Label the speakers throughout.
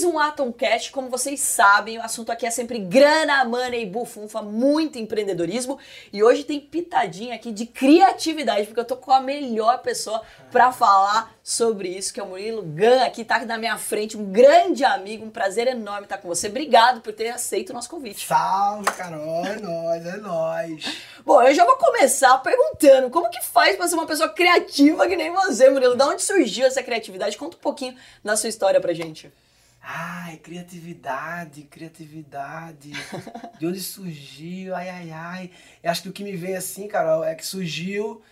Speaker 1: Mais um Atomcast. Como vocês sabem, o assunto aqui é sempre grana, money, bufunfa, muito empreendedorismo. E hoje tem pitadinha aqui de criatividade, porque eu tô com a melhor pessoa para falar sobre isso, que é o Murilo Gan, aqui tá na minha frente, um grande amigo, um prazer enorme estar com você. Obrigado por ter aceito o nosso convite.
Speaker 2: Salve, Carol, é nóis, é nóis.
Speaker 1: Bom, eu já vou começar perguntando, como que faz para ser uma pessoa criativa que nem você, Murilo? Da onde surgiu essa criatividade? Conta um pouquinho da sua história pra gente.
Speaker 2: Ai, criatividade, criatividade. De onde surgiu? Ai, ai, ai. Eu acho que o que me vem assim, Carol, é que surgiu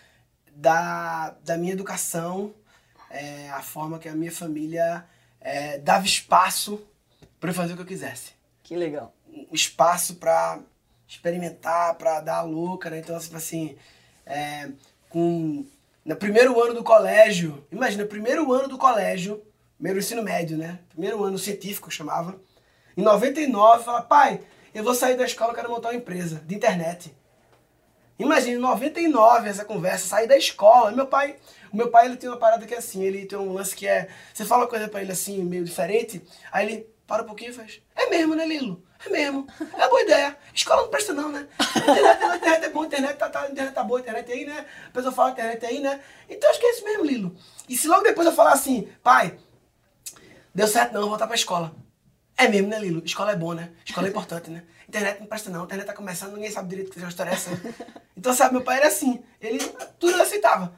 Speaker 2: da, da minha educação, é, a forma que a minha família é, dava espaço para eu fazer o que eu quisesse.
Speaker 1: Que legal.
Speaker 2: Um espaço para experimentar, para dar a louca, né? Então, assim, assim é, com, no primeiro ano do colégio, imagina, primeiro ano do colégio, primeiro ensino médio, né? Primeiro ano científico, chamava. Em 99, fala, pai, eu vou sair da escola, quero montar uma empresa de internet. Imagina, em 99 essa conversa, sair da escola. Meu pai, o meu pai ele tem uma parada que é assim, ele tem um lance que é, você fala uma coisa para ele assim, meio diferente, aí ele para um pouquinho e faz, é mesmo, né, Lilo? É mesmo. É boa ideia. Escola não presta não, né? Internet, internet é bom, internet tá, tá, internet tá boa, internet aí, né? A pessoa fala internet aí, né? Então acho que é isso mesmo, Lilo. E se logo depois eu falar assim, pai, deu certo não, vou voltar pra escola. É mesmo, né, Lilo? Escola é bom, né? Escola é importante, né? Internet não presta não, internet tá começando, ninguém sabe direito que a história é essa. Então, sabe, meu pai era assim, ele tudo ele aceitava.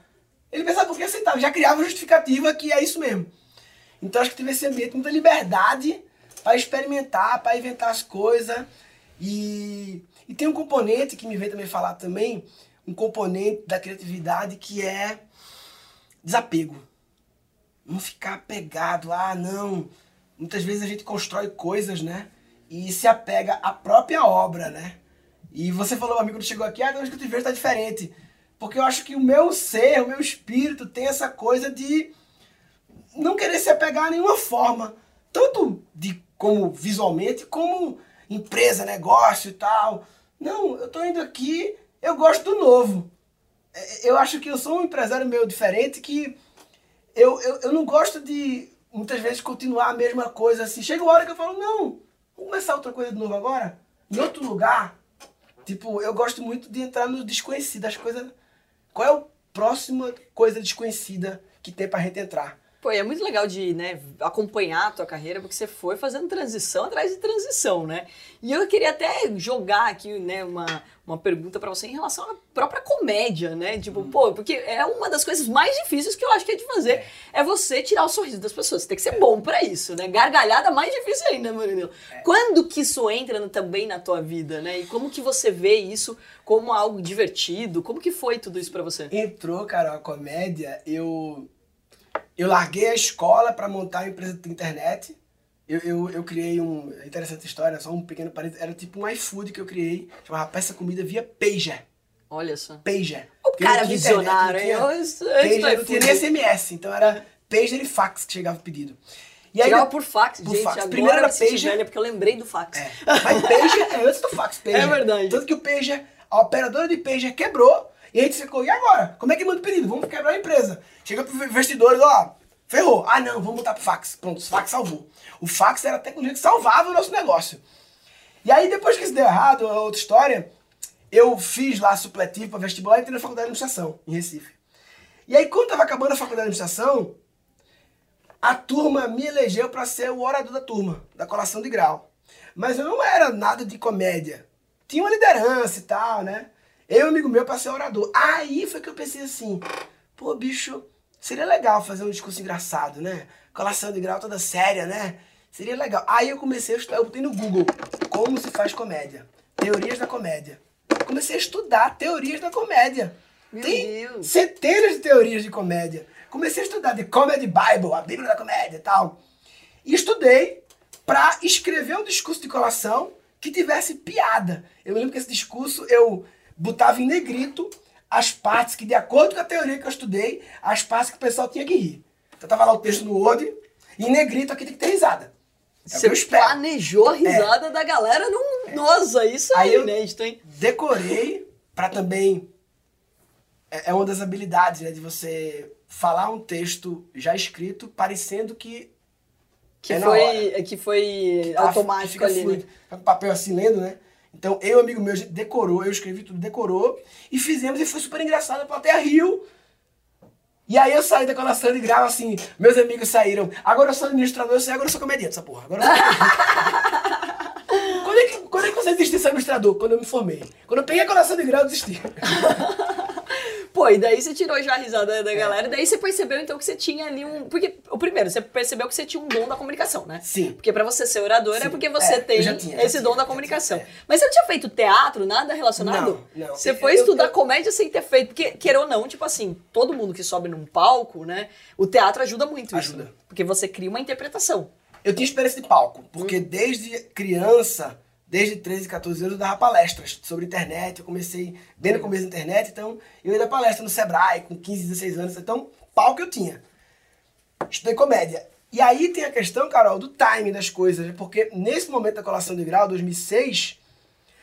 Speaker 2: Ele pensava porque aceitava, já criava justificativa que é isso mesmo. Então acho que teve esse ambiente, muita liberdade para experimentar, para inventar as coisas. E, e tem um componente que me vem também falar também, um componente da criatividade que é desapego. Não ficar apegado, ah, não. Muitas vezes a gente constrói coisas, né? E se apega à própria obra, né? E você falou, amigo, quando chegou aqui, ah, hoje que eu te vejo tá diferente. Porque eu acho que o meu ser, o meu espírito tem essa coisa de não querer se apegar a nenhuma forma. Tanto de como visualmente, como empresa, negócio e tal. Não, eu tô indo aqui, eu gosto do novo. É, eu acho que eu sou um empresário meio diferente que eu, eu, eu não gosto de muitas vezes continuar a mesma coisa assim. Chega uma hora que eu falo, não, vamos começar outra coisa de novo agora, em outro lugar. Tipo, eu gosto muito de entrar no desconhecido, as coisas. Qual é a próxima coisa desconhecida que tem pra gente entrar?
Speaker 1: Pô, é muito legal de né, acompanhar a tua carreira, porque você foi fazendo transição atrás de transição, né? E eu queria até jogar aqui né, uma, uma pergunta para você em relação à própria comédia, né? Tipo, hum. pô, porque é uma das coisas mais difíceis que eu acho que é de fazer, é, é você tirar o sorriso das pessoas. Você tem que ser bom para isso, né? Gargalhada mais difícil ainda, Murilo. É. Quando que isso entra no, também na tua vida, né? E como que você vê isso como algo divertido? Como que foi tudo isso para você?
Speaker 2: Entrou, cara, a comédia, eu eu larguei a escola para montar uma empresa de internet. Eu, eu, eu criei um. É interessante história, só um pequeno parênteses. Era tipo um iFood que eu criei, chamava Peça Comida via Pager.
Speaker 1: Olha só.
Speaker 2: Pager.
Speaker 1: O cara visionário, hein?
Speaker 2: Pager não tinha nem SMS, então era Pager e fax que chegava o pedido.
Speaker 1: E aí, chegava por fax, por gente. Fax. Primeiro era Pager. Velha, porque eu lembrei do fax.
Speaker 2: É. Mas Pager é antes do fax, Pager.
Speaker 1: É verdade.
Speaker 2: Tanto que o Pager, a operadora de Pager quebrou e a gente ficou, e agora? Como é que manda o pedido? Vamos quebrar a empresa. Chega pro investidores, ó, ferrou. Ah, não, vamos botar pro fax. Pronto, o fax salvou. O fax era a tecnologia que salvava o nosso negócio. E aí, depois que isso deu errado, a outra história, eu fiz lá supletivo para vestibular e entrei na faculdade de administração, em Recife. E aí, quando tava acabando a faculdade de administração, a turma me elegeu para ser o orador da turma, da colação de grau. Mas eu não era nada de comédia. Tinha uma liderança e tal, né? Eu e um amigo meu para ser orador. Aí foi que eu pensei assim, pô, bicho, seria legal fazer um discurso engraçado, né? Colação de grau toda séria, né? Seria legal. Aí eu comecei a estudar, eu botei no Google como se faz comédia. Teorias da comédia. Comecei a estudar teorias da comédia.
Speaker 1: Meu
Speaker 2: Tem
Speaker 1: Deus.
Speaker 2: centenas de teorias de comédia. Comecei a estudar The Comedy Bible, a Bíblia da Comédia e tal. E estudei para escrever um discurso de colação que tivesse piada. Eu me lembro que esse discurso eu botava em negrito as partes que, de acordo com a teoria que eu estudei, as partes que o pessoal tinha que rir. Então tava lá o texto no Word, e em negrito aqui tem que ter risada. É
Speaker 1: Você
Speaker 2: que
Speaker 1: planejou a risada da galera num. Nossa, isso
Speaker 2: Aí
Speaker 1: é
Speaker 2: eu-
Speaker 1: inédito, hein?
Speaker 2: Decorei pra também. É é uma das habilidades, né? De você falar um texto já escrito, parecendo que.
Speaker 1: Que
Speaker 2: É
Speaker 1: foi, que foi
Speaker 2: tá-
Speaker 1: automático
Speaker 2: fica
Speaker 1: ali. né?
Speaker 2: fluido. Tá com papel assim lendo, né? Então eu amigo meu, a gente decorou, eu escrevi tudo, decorou, e fizemos, e foi super engraçado, a plateia riu. E aí eu saí da colação de grau, assim, meus amigos saíram. Agora eu sou administrador, eu sei, agora eu sou comediante, essa porra. Agora eu sou... quando, é que, quando é que você desistiu de ser administrador? Quando eu me formei. Quando eu peguei a colação de grau, eu desisti.
Speaker 1: Pô, e daí você tirou já a risada
Speaker 2: É.
Speaker 1: da galera, e daí você percebeu então que você tinha ali um. Porque, o primeiro, você percebeu que você tinha um dom da comunicação, né?
Speaker 2: Sim.
Speaker 1: Porque pra você ser orador é
Speaker 2: Sim.
Speaker 1: porque você
Speaker 2: É,
Speaker 1: tem
Speaker 2: tinha,
Speaker 1: esse
Speaker 2: tinha,
Speaker 1: dom da comunicação.
Speaker 2: tinha, é.
Speaker 1: Mas você não tinha feito teatro, nada relacionado?
Speaker 2: Não, não.
Speaker 1: Você foi
Speaker 2: eu-
Speaker 1: estudar
Speaker 2: eu-
Speaker 1: comédia sem ter feito. Porque, queira ou não, tipo assim, todo mundo que sobe num palco, né? O teatro ajuda muito isso.
Speaker 2: Ajuda.
Speaker 1: né? Porque você cria uma interpretação.
Speaker 2: Eu tinha experiência de palco, porque
Speaker 1: Hum.
Speaker 2: desde criança, desde 13, 14 anos, eu dava palestras sobre internet. Eu comecei bem no começo da internet, então eu ia dar palestra no Sebrae com 15, 16 anos. Então, palco eu tinha. Estudei comédia. E aí tem a questão, Carol, do timing das coisas, né? porque nesse momento da colação de grau, 2006,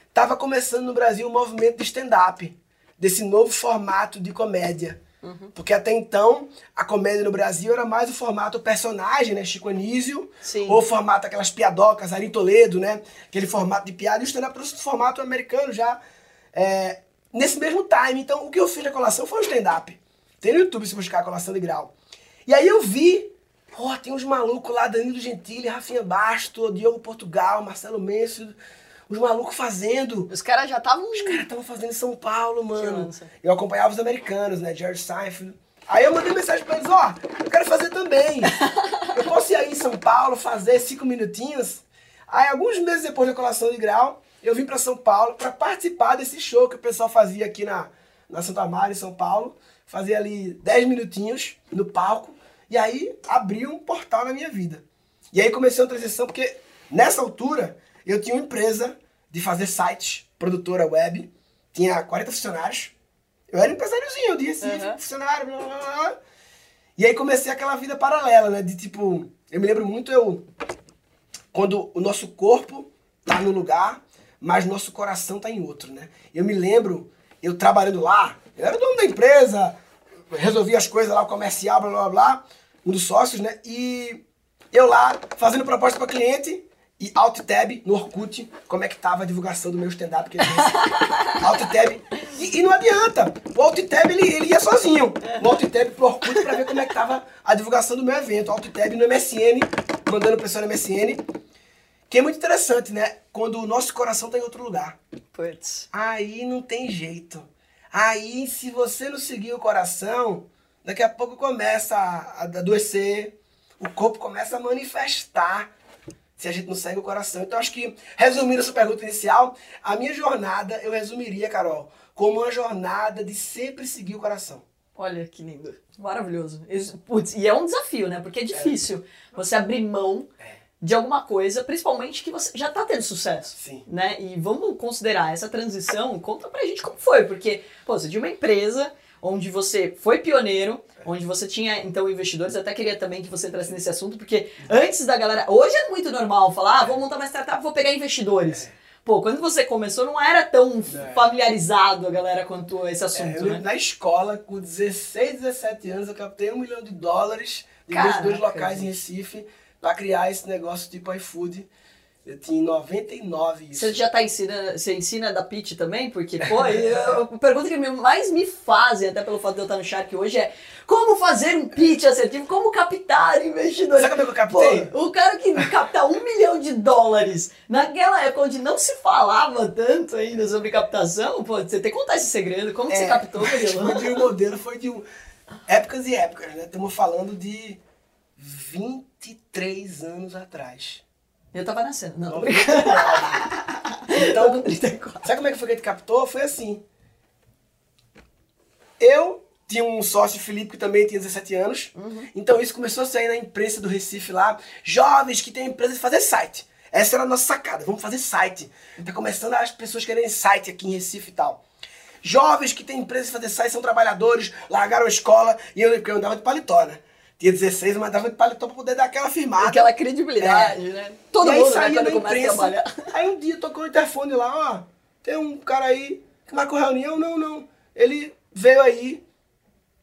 Speaker 2: estava começando no Brasil o movimento de stand-up, desse novo formato de comédia. Porque até então, a comédia no Brasil era mais o formato personagem, né? Chico Anísio.
Speaker 1: Sim.
Speaker 2: Ou o formato aquelas piadocas, Ari Toledo, né? Aquele formato de piada. E o stand-up trouxe o formato americano já é, nesse mesmo time. Então, o que eu fiz na colação foi um stand-up. Tem no YouTube se buscar a colação de grau. E aí eu vi, pô, tem uns malucos lá, Danilo Gentili, Rafinha Basto, Diogo Portugal, Marcelo Mencio, os malucos fazendo.
Speaker 1: Os caras já estavam.
Speaker 2: Os caras estavam fazendo em São Paulo, mano.
Speaker 1: lança.
Speaker 2: Eu acompanhava os americanos, né? Jerry Seinfeld. Aí eu mandei mensagem pra eles, ó, eu quero fazer também. Eu posso ir aí em São Paulo, fazer cinco minutinhos? Aí, alguns meses depois da colação de grau, eu vim pra São Paulo pra participar desse show que o pessoal fazia aqui na, na Santa Maria, em São Paulo. Fazia ali 10 minutinhos no palco. E aí, abriu um portal na minha vida. E aí comecei uma transição, porque nessa altura eu tinha uma empresa de fazer sites, produtora web, tinha 40 funcionários. Eu era empresáriozinho de Recife,
Speaker 1: Uhum.
Speaker 2: funcionário, blá, blá, blá. E aí comecei aquela vida paralela, né? De tipo, eu me lembro muito eu quando o nosso corpo tá num lugar, mas nosso coração tá em outro, né? Eu me lembro, eu trabalhando lá, eu era dono da empresa, resolvia as coisas lá, o comercial, blá blá blá, um dos sócios, né? E eu lá fazendo proposta para cliente e Alt Tab no Orkut, como é que tava a divulgação do meu stand-up que disse. Alt Tab. E, e não adianta. O Alt Tab ele, ele ia sozinho. O Alt Tab pro Orkut pra ver como é que tava a divulgação do meu evento. Alt Tab no MSN, mandando pessoa no MSN. Que é muito interessante, né? Quando o nosso coração tá em outro lugar.
Speaker 1: Putz.
Speaker 2: Aí não tem jeito. Aí, se você não seguir o coração, daqui a pouco começa a adoecer, o corpo começa a manifestar se a gente não segue o coração. Então, acho que, resumindo essa pergunta inicial, a minha jornada eu resumiria, Carol, como uma jornada de sempre seguir o coração.
Speaker 1: Olha que lindo. Maravilhoso. Putz, e é um desafio, né? Porque é difícil você abrir mão de alguma coisa, principalmente que você já tá tendo sucesso.
Speaker 2: Sim.
Speaker 1: Né? E vamos considerar essa transição, conta pra gente como foi, porque, pô, você tinha uma empresa onde você foi pioneiro, onde você tinha, então, investidores, eu até queria também que você entrasse nesse assunto, porque antes da galera, hoje é muito normal falar, ah, vou montar uma startup, vou pegar investidores. Pô, quando você começou não era tão
Speaker 2: É.
Speaker 1: familiarizado a galera quanto esse
Speaker 2: É,
Speaker 1: assunto,
Speaker 2: eu,
Speaker 1: né?
Speaker 2: Na escola, com 16, 17 anos, eu captei um milhão de dólares de
Speaker 1: Caraca,
Speaker 2: investidores locais em. Recife para criar esse negócio tipo iFood. Eu tinha em 99 isso.
Speaker 1: Você já tá ensinando, você ensina da Pitch também? Porque, pô, eu- a pergunta que mais me fazem, até pelo fato de eu estar no Shark hoje, é como fazer um pitch assertivo, como captar investidores.
Speaker 2: Sabe como é que eu captei?
Speaker 1: Pô, o cara que capta um milhão de dólares naquela época onde não se falava tanto ainda sobre captação, pô, você tem que contar esse segredo. Como que você
Speaker 2: É,
Speaker 1: captou,
Speaker 2: de um modelo, foi de um... épocas e épocas, né? Estamos falando de 23 anos atrás.
Speaker 1: Eu tava nascendo. Não, tô
Speaker 2: 99.
Speaker 1: brincando.
Speaker 2: Então,
Speaker 1: Tô com 34.
Speaker 2: Sabe como é que foi que a gente captou? Foi assim. Eu tinha um sócio, Felipe, que também tinha 17 anos. Então isso começou a sair na imprensa do Recife lá. Jovens que têm empresa de fazer site. Essa era a nossa sacada. Vamos fazer site. Tá começando as pessoas quererem site aqui em Recife e tal. Jovens que têm empresa de fazer site são trabalhadores, largaram a escola e eu, eu andava de paletó, né? Tinha 16, mas dava de paletó pra poder dar aquela firmada.
Speaker 1: Aquela credibilidade, né? Todo
Speaker 2: É. e aí
Speaker 1: mundo, né,
Speaker 2: saía
Speaker 1: quando
Speaker 2: na
Speaker 1: começa a
Speaker 2: imprensa.
Speaker 1: trabalhar.
Speaker 2: Aí um dia tocou o interfone lá, ó, tem um cara aí que marcou reunião, não, não. Ele veio aí,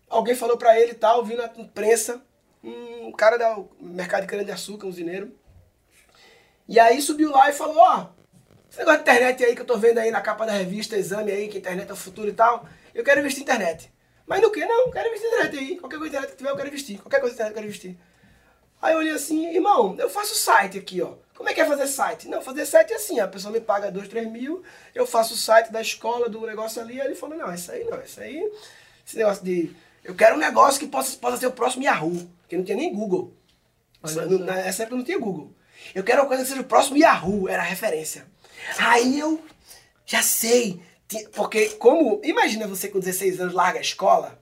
Speaker 2: alguém falou pra ele e tal, viu na imprensa, um cara do mercado de cana-de-açúcar, um usineiro. E aí subiu lá e falou, ó, esse negócio de internet aí que eu tô vendo aí na capa da revista, exame aí, que a internet é o futuro e tal, eu quero investir em internet. Mas no que? Não, quero investir em internet aí. Qualquer coisa de internet que tiver, eu quero investir. Qualquer coisa de internet eu quero investir. Aí eu olhei assim, irmão, eu faço site aqui, ó. Como é que é fazer site? Não, fazer site é assim, a pessoa me paga 2, 3 mil, eu faço o site da escola, do negócio ali, aí ele falou, não, isso aí não, isso aí, esse negócio de... Eu quero um negócio que possa, possa ser o próximo Yahoo, porque não tinha nem Google.
Speaker 1: Olha
Speaker 2: Não-. Nessa época não tinha Google. Eu quero uma coisa que seja o próximo Yahoo, era a referência. Aí eu já sei, porque como, imagina você com 16 anos larga a escola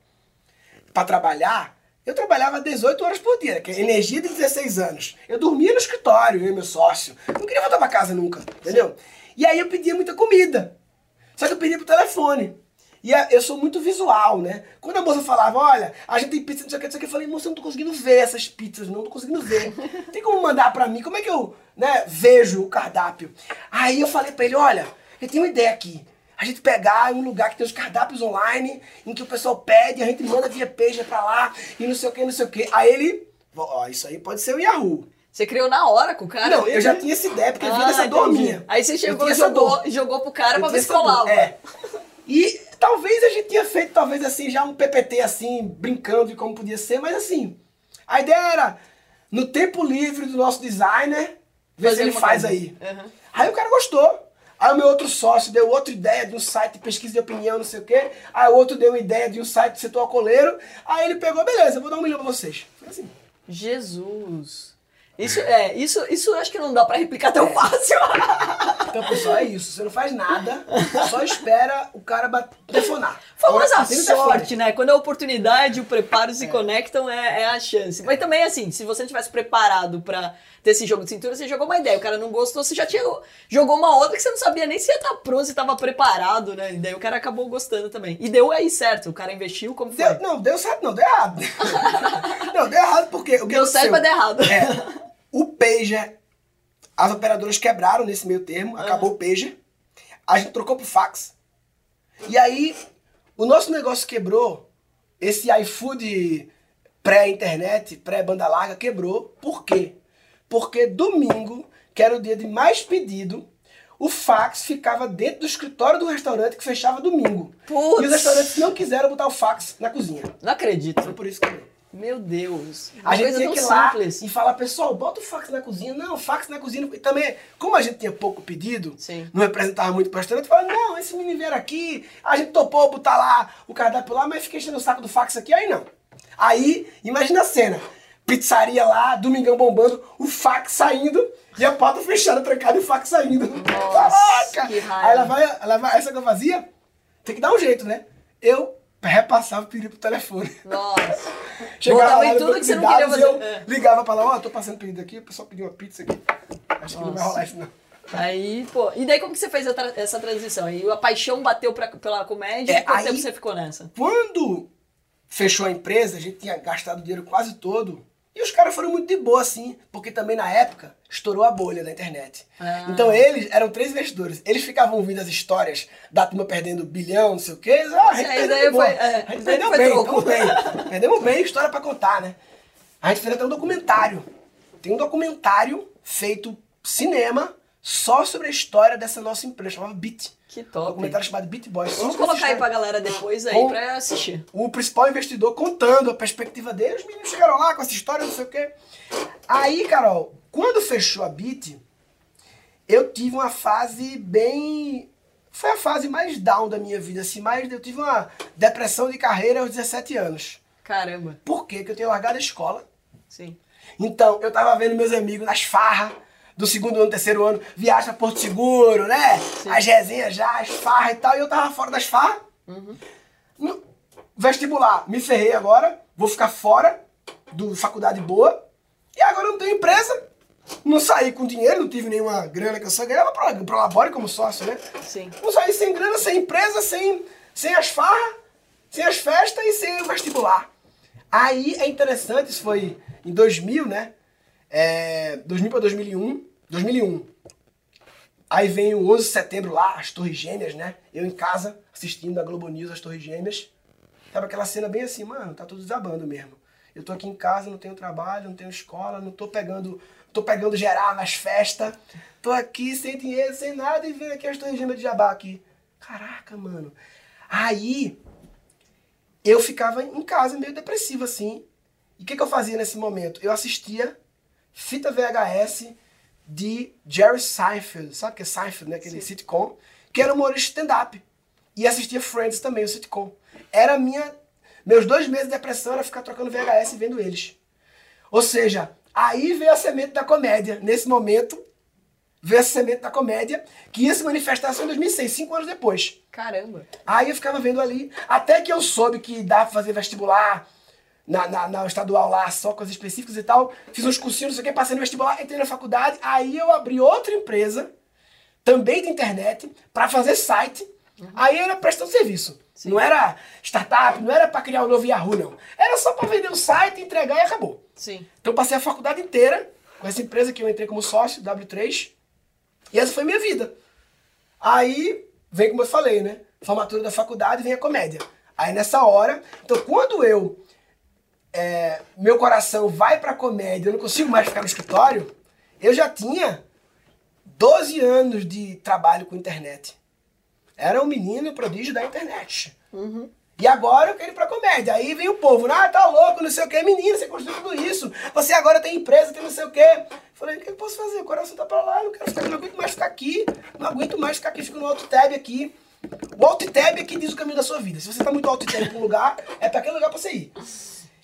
Speaker 2: para trabalhar, eu trabalhava 18 horas por dia, que é energia de 16 anos. Eu dormia no escritório, eu e meu sócio. Não queria voltar para casa nunca, entendeu? E aí eu pedia muita comida. Só que eu pedia pro telefone. E eu sou muito visual, né? Quando a moça falava, olha, a gente tem pizza, não sei o que, não sei o que, eu falei, moça, eu não tô conseguindo ver essas pizzas, não, não tô conseguindo ver. Tem como mandar pra mim? Como é que eu, né, vejo o cardápio? Aí eu falei pra ele, olha, eu tenho uma ideia aqui. A gente pegar um lugar que tem os cardápios online, em que o pessoal pede, a gente manda via page pra lá, e não sei o que, não sei o que. Aí ele, ó, isso aí pode ser o Yahoo.
Speaker 1: Você criou na hora com o cara?
Speaker 2: não, eu já tinha essa ideia, porque eu
Speaker 1: Ah,
Speaker 2: vi dessa dor minha.
Speaker 1: Aí você chegou e
Speaker 2: dor.
Speaker 1: jogou, jogou pro cara pra
Speaker 2: Eu
Speaker 1: ver se colava.
Speaker 2: É. E talvez a gente tinha feito, talvez assim, já um PPT assim, brincando de como podia ser, mas assim, a ideia era, no tempo livre do nosso designer, ver
Speaker 1: Fazer
Speaker 2: se ele faz
Speaker 1: coisa.
Speaker 2: aí.
Speaker 1: Uhum.
Speaker 2: Aí o cara gostou. Aí o meu outro sócio deu outra ideia de um site de pesquisa de opinião, não sei o quê. Aí o outro deu uma ideia de um site do setor coleiro. Aí ele pegou, beleza, vou dar um milhão pra vocês. Foi assim.
Speaker 1: Jesus. Isso, é, isso, isso eu acho que não dá pra replicar tão fácil.
Speaker 2: Então, pessoal, é isso. Você não faz nada, só espera o cara telefonar.
Speaker 1: Famosa
Speaker 2: o telefone.
Speaker 1: sorte, né? Quando a oportunidade e o preparo se conectam, é, é a chance. Mas também, assim, se você não tivesse preparado pra ter esse jogo de cintura, você jogou uma ideia, o cara não gostou, você já tinha jogou uma outra que você não sabia nem se ia estar pronto, se tava preparado, né? E daí o cara acabou gostando também. E deu aí certo, o cara investiu como foi?
Speaker 2: Deu, não, deu certo, não, deu errado. não, deu errado porque. O que
Speaker 1: Deu certo,
Speaker 2: aconteceu?
Speaker 1: mas deu errado.
Speaker 2: É, o pager, as operadoras quebraram nesse meio termo, acabou o pager, a gente trocou pro fax. E aí, o nosso negócio quebrou, esse iFood pré-internet, pré-banda larga, quebrou. Por quê? Porque domingo, que era o dia de mais pedido, o fax ficava dentro do escritório do restaurante que fechava domingo.
Speaker 1: Putz.
Speaker 2: E os restaurantes não quiseram botar o fax na cozinha.
Speaker 1: Não acredito.
Speaker 2: Foi por isso que quebrou.
Speaker 1: Meu Deus.
Speaker 2: A gente tinha que ir lá
Speaker 1: simples.
Speaker 2: e falar, pessoal, bota o fax na cozinha. Não, fax na cozinha. E também, como a gente tinha pouco pedido,
Speaker 1: Sim.
Speaker 2: não representava muito pro restaurante, falava, não, esse menino aqui, a gente topou botar lá o cardápio lá, mas fiquei enchendo o saco do fax aqui, aí não. Aí, imagina a cena. Pizzaria lá, domingão bombando, o fax saindo e a porta fechada, trancada e o fax saindo. Caraca!
Speaker 1: que raiva.
Speaker 2: Aí ela vai, ela vai, essa que eu fazia, tem que dar um jeito, né? Eu repassava o pedido pro telefone.
Speaker 1: Nossa.
Speaker 2: Chegava
Speaker 1: Botava
Speaker 2: lá
Speaker 1: tudo que você não queria fazer.
Speaker 2: Eu ligava pra lá, ó, tô passando pedido aqui, o pessoal pediu uma pizza aqui. Acho que não vai
Speaker 1: Nossa.
Speaker 2: rolar isso não.
Speaker 1: Aí, pô. E daí como que você fez tra- essa transição? Aí a paixão bateu pra, pela comédia
Speaker 2: É,
Speaker 1: e quanto
Speaker 2: aí-
Speaker 1: tempo você ficou nessa?
Speaker 2: Quando fechou a empresa, a gente tinha gastado o dinheiro quase todo. E os caras foram muito de boa, assim, porque também na época estourou a bolha da internet.
Speaker 1: Ah.
Speaker 2: Então eles eram três investidores. Eles ficavam ouvindo as histórias da turma perdendo bilhão, não sei o quê. Ah, a gente
Speaker 1: É,
Speaker 2: perdeu
Speaker 1: foi- é,
Speaker 2: a gente perdeu bem,
Speaker 1: troco.
Speaker 2: bem. Perdemos bem, história pra contar, né? A gente fez até um documentário. Tem um documentário feito cinema só sobre a história dessa nossa empresa, chamava Beat.
Speaker 1: Que
Speaker 2: Um
Speaker 1: top.
Speaker 2: documentário chamado Beat Boys.
Speaker 1: Vamos colocar aí pra galera depois aí
Speaker 2: Com-
Speaker 1: pra assistir.
Speaker 2: o principal investidor contando a perspectiva dele. Os meninos chegaram lá com essa história, não sei o quê. Aí, Carol, quando fechou a Beat, eu tive uma fase bem. Foi a fase mais down da minha vida, assim, mais. Eu tive uma depressão de carreira aos 17 anos.
Speaker 1: Caramba.
Speaker 2: Por quê? Porque eu tenho largado a escola.
Speaker 1: Sim.
Speaker 2: Então, eu tava vendo meus amigos nas farras do segundo ano, terceiro ano, viagem pra Porto Seguro, né? As resenhas já, as farras e tal, e eu tava fora das farras. No vestibular, me ferrei agora, vou ficar fora do faculdade boa, e agora eu não tenho empresa, não saí com dinheiro, não tive nenhuma grana que eu só ganhava pra, pra labore como sócio, né?
Speaker 1: Sim.
Speaker 2: Não saí sem grana, sem empresa, sem, sem as farras, sem as festas e sem o vestibular. Aí é interessante, isso foi em 2000, né? É, 2000 para 2001. 2001. Aí vem o 11 de setembro lá, as Torres Gêmeas, né? Eu em casa, assistindo a Globo News, as Torres Gêmeas. Sabe aquela cena bem assim, mano, tá tudo desabando mesmo. Eu tô aqui em casa, não tenho trabalho, não tenho escola, não tô pegando, tô pegando geral nas festas. Tô aqui sem dinheiro, sem nada e vendo aqui as Torres Gêmeas de Jabá aqui. Caraca, mano. Aí eu ficava em casa meio depressivo assim. E o que, que eu fazia nesse momento? Eu assistia fita VHS de Jerry Seinfeld, sabe o que é Seinfeld, né? Aquele Sim. sitcom, que era humorista stand-up. E assistia Friends também, o sitcom. Era minha. Meus dois meses de depressão era ficar trocando VHS e vendo eles. Ou seja, aí veio a semente da comédia. Nesse momento, veio a semente da comédia, que ia se manifestar só em 2006, cinco anos depois.
Speaker 1: Caramba!
Speaker 2: Aí eu ficava vendo ali, até que eu soube que dá pra fazer vestibular na, na, na estadual lá, só coisas específicas e tal. Fiz uns cursinhos, não sei o que, passei no vestibular, entrei na faculdade. Aí eu abri outra empresa, também de internet, para fazer site. Uhum. Aí era prestando serviço. Sim. Não era startup, não era para criar um novo Yahoo, não. Era só para vender o site, entregar e acabou.
Speaker 1: Sim.
Speaker 2: Então passei a faculdade inteira com essa empresa que eu entrei como sócio, W3. E essa foi minha vida. Aí vem como eu falei, né? Formatura da faculdade vem a comédia. Aí nessa hora, então quando eu é, meu coração vai pra comédia, eu não consigo mais ficar no escritório, eu já tinha 12 anos de trabalho com internet. Era um menino prodígio da internet.
Speaker 1: Uhum.
Speaker 2: E agora eu quero ir pra comédia. Aí vem o povo, ah, tá louco, não sei o que, menino, você construiu tudo isso. Você agora tem empresa, tem não sei o que. Falei, o que eu posso fazer? O coração tá pra lá, eu não quero ficar, não aguento mais ficar aqui, não aguento mais ficar aqui, fico no alto tab aqui. O alt tab é que diz o caminho da sua vida. Se você tá muito alto tab pra um lugar, é pra aquele lugar pra você ir.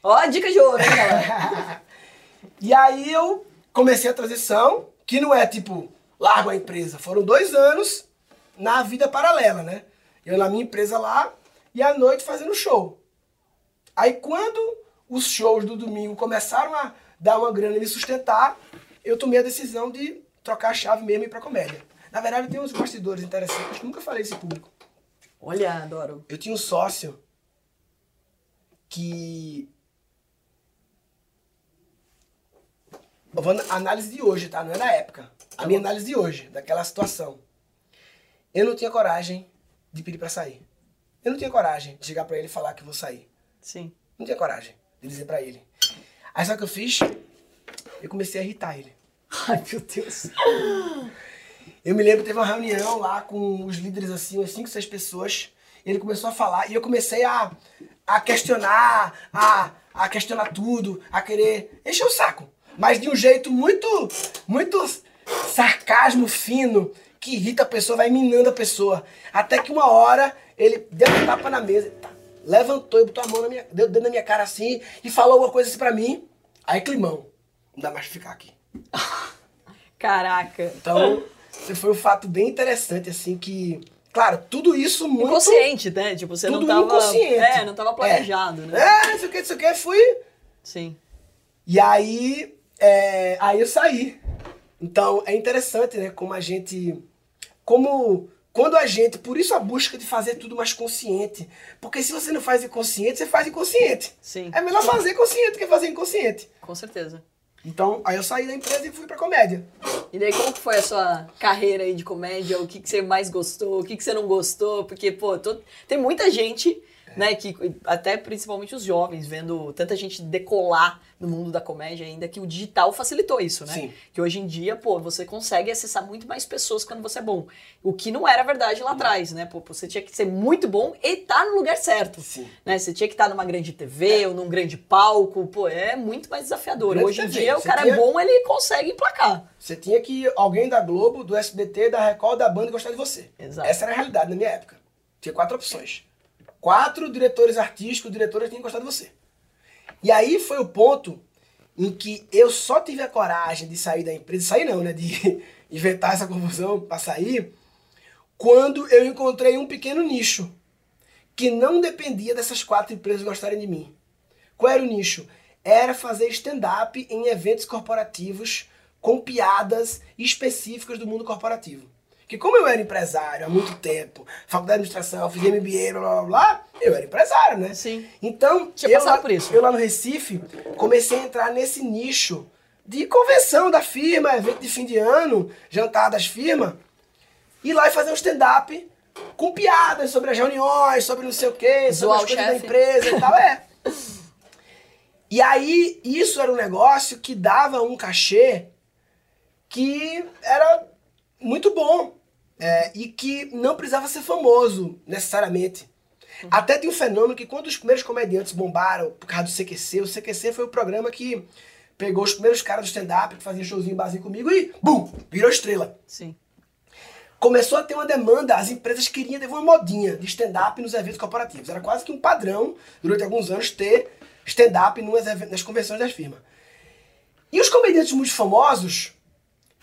Speaker 1: Ó, a dica de ouro, hein, galera?
Speaker 2: e aí eu comecei a transição, que não é tipo, largo a empresa. Foram dois anos na vida paralela, né? Eu na minha empresa lá e à noite fazendo show. Aí quando os shows do domingo começaram a dar uma grana e me sustentar, eu tomei a decisão de trocar a chave mesmo e ir pra comédia. Na verdade, tem uns bastidores interessantes, nunca falei isso em público.
Speaker 1: Olha, adoro.
Speaker 2: Eu tinha um sócio que Eu vou análise de hoje, tá? Não é da época. A minha análise de hoje, daquela situação. Eu não tinha coragem de pedir para sair. Eu não tinha coragem de chegar para ele e falar que vou sair.
Speaker 1: Sim.
Speaker 2: Não tinha coragem de dizer para ele. Aí sabe o que eu fiz? Eu comecei a irritar ele.
Speaker 1: Ai, meu Deus.
Speaker 2: Eu me lembro, teve uma reunião lá com os líderes, assim, umas 5, 6 pessoas. Ele começou a falar e eu comecei a, a questionar, a, a questionar tudo, a querer encher o saco mas de um jeito muito, muito sarcasmo fino, que irrita a pessoa, vai minando a pessoa. Até que uma hora ele deu um tapa na mesa, tá, levantou e botou a mão na minha, deu dedo na minha cara assim e falou alguma coisa assim pra mim. Aí, climão, não dá mais pra ficar aqui.
Speaker 1: Caraca.
Speaker 2: Então, esse foi um fato bem interessante, assim, que. Claro, tudo isso muito.
Speaker 1: Inconsciente, né? Tipo, você
Speaker 2: tudo
Speaker 1: não tava.
Speaker 2: Inconsciente.
Speaker 1: É, não tava planejado,
Speaker 2: é.
Speaker 1: né?
Speaker 2: É, não sei o que, não sei o que, fui.
Speaker 1: Sim.
Speaker 2: E aí, é, aí eu saí. Então é interessante, né? Como a gente. Como. Quando a gente. Por isso a busca de fazer tudo mais consciente. Porque se você não faz inconsciente, você faz inconsciente.
Speaker 1: Sim.
Speaker 2: É melhor fazer consciente que fazer inconsciente.
Speaker 1: Com certeza.
Speaker 2: Então, aí eu saí da empresa e fui pra comédia.
Speaker 1: E daí, como que foi a sua carreira aí de comédia? O que, que você mais gostou? O que, que você não gostou? Porque, pô, tô... tem muita gente né? Que até principalmente os jovens, vendo tanta gente decolar no mundo da comédia ainda, que o digital facilitou isso, né?
Speaker 2: Sim.
Speaker 1: Que hoje em dia, pô, você consegue acessar muito mais pessoas quando você é bom. O que não era verdade lá atrás, né? Pô, você tinha que ser muito bom e estar tá no lugar certo.
Speaker 2: Sim.
Speaker 1: Né? Você tinha que estar tá numa grande TV ou num grande palco, pô, é muito mais desafiador.
Speaker 2: Grande
Speaker 1: hoje em
Speaker 2: TV.
Speaker 1: dia, o cara
Speaker 2: tinha...
Speaker 1: é bom, ele consegue emplacar.
Speaker 2: Você tinha que alguém da Globo, do SBT, da Record, da banda gostar de você.
Speaker 1: Exato.
Speaker 2: Essa era a realidade na minha época. Tinha quatro opções quatro diretores artísticos, diretores tinham gostado de você. E aí foi o ponto em que eu só tive a coragem de sair da empresa, sair não, né, de inventar essa confusão para sair, quando eu encontrei um pequeno nicho que não dependia dessas quatro empresas gostarem de mim. Qual era o nicho? Era fazer stand-up em eventos corporativos com piadas específicas do mundo corporativo. Que como eu era empresário há muito tempo, faculdade de administração, fiz MBA, blá blá blá, eu era empresário, né?
Speaker 1: Sim.
Speaker 2: Então,
Speaker 1: Tinha
Speaker 2: eu lá,
Speaker 1: por isso.
Speaker 2: eu lá no Recife comecei a entrar nesse nicho de convenção da firma, evento de fim de ano, jantar das firmas, ir lá e fazer um stand-up com piadas sobre as reuniões, sobre não sei o quê, sobre
Speaker 1: o
Speaker 2: as coisas da empresa e tal, é. E aí, isso era um negócio que dava um cachê que era muito bom é, e que não precisava ser famoso, necessariamente. Até tem um fenômeno que quando os primeiros comediantes bombaram por causa do CQC, o CQC foi o programa que pegou os primeiros caras do stand-up que faziam showzinho base comigo e, bum, virou estrela.
Speaker 1: Sim.
Speaker 2: Começou a ter uma demanda, as empresas queriam ter uma modinha de stand-up nos eventos corporativos. Era quase que um padrão, durante alguns anos, ter stand-up eventos- nas convenções das firmas. E os comediantes muito famosos,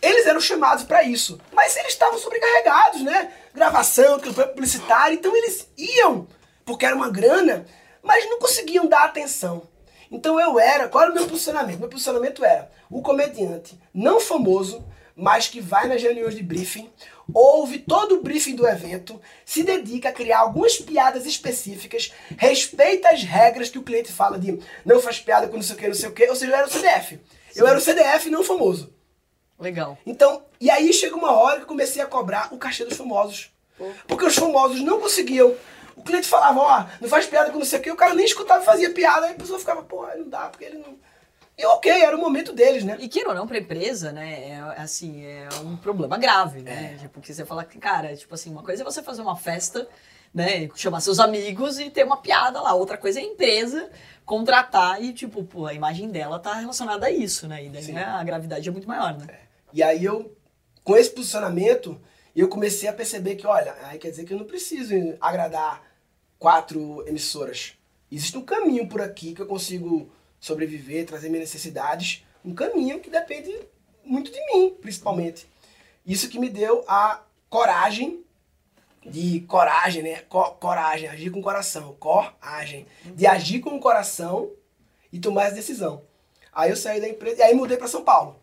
Speaker 2: eles eram chamados para isso. Mas eles estavam sobrecarregados, né? Gravação, campanha publicitária, então eles iam, porque era uma grana, mas não conseguiam dar atenção. Então eu era, qual era o meu posicionamento? Meu posicionamento era o comediante não famoso, mas que vai nas reuniões de briefing, ouve todo o briefing do evento, se dedica a criar algumas piadas específicas, respeita as regras que o cliente fala de não faz piada com não sei o que, não sei o que, ou seja, eu era o CDF. Eu era o CDF não famoso.
Speaker 1: Legal.
Speaker 2: Então, e aí chega uma hora que comecei a cobrar o cachê dos famosos. Porque os famosos não conseguiam. O cliente falava, ó, não faz piada com não sei o quê, o cara nem escutava e fazia piada, aí a pessoa ficava, porra, não dá, porque ele não. E ok, era o momento deles, né?
Speaker 1: E queira ou não, pra empresa, né, é assim, é um problema grave, né? Tipo, porque você fala que, cara, tipo assim, uma coisa é você fazer uma festa, né, chamar seus amigos e ter uma piada lá. Outra coisa é a empresa contratar e, tipo, pô, a imagem dela tá relacionada a isso, né? E daí né, a gravidade é muito maior, né?
Speaker 2: E aí eu, com esse posicionamento, eu comecei a perceber que, olha, aí quer dizer que eu não preciso agradar quatro emissoras. Existe um caminho por aqui que eu consigo sobreviver, trazer minhas necessidades. Um caminho que depende muito de mim, principalmente. Isso que me deu a coragem de coragem, né? Co- coragem, agir com o coração, coragem, de agir com o coração e tomar essa decisão. Aí eu saí da empresa e aí mudei para São Paulo.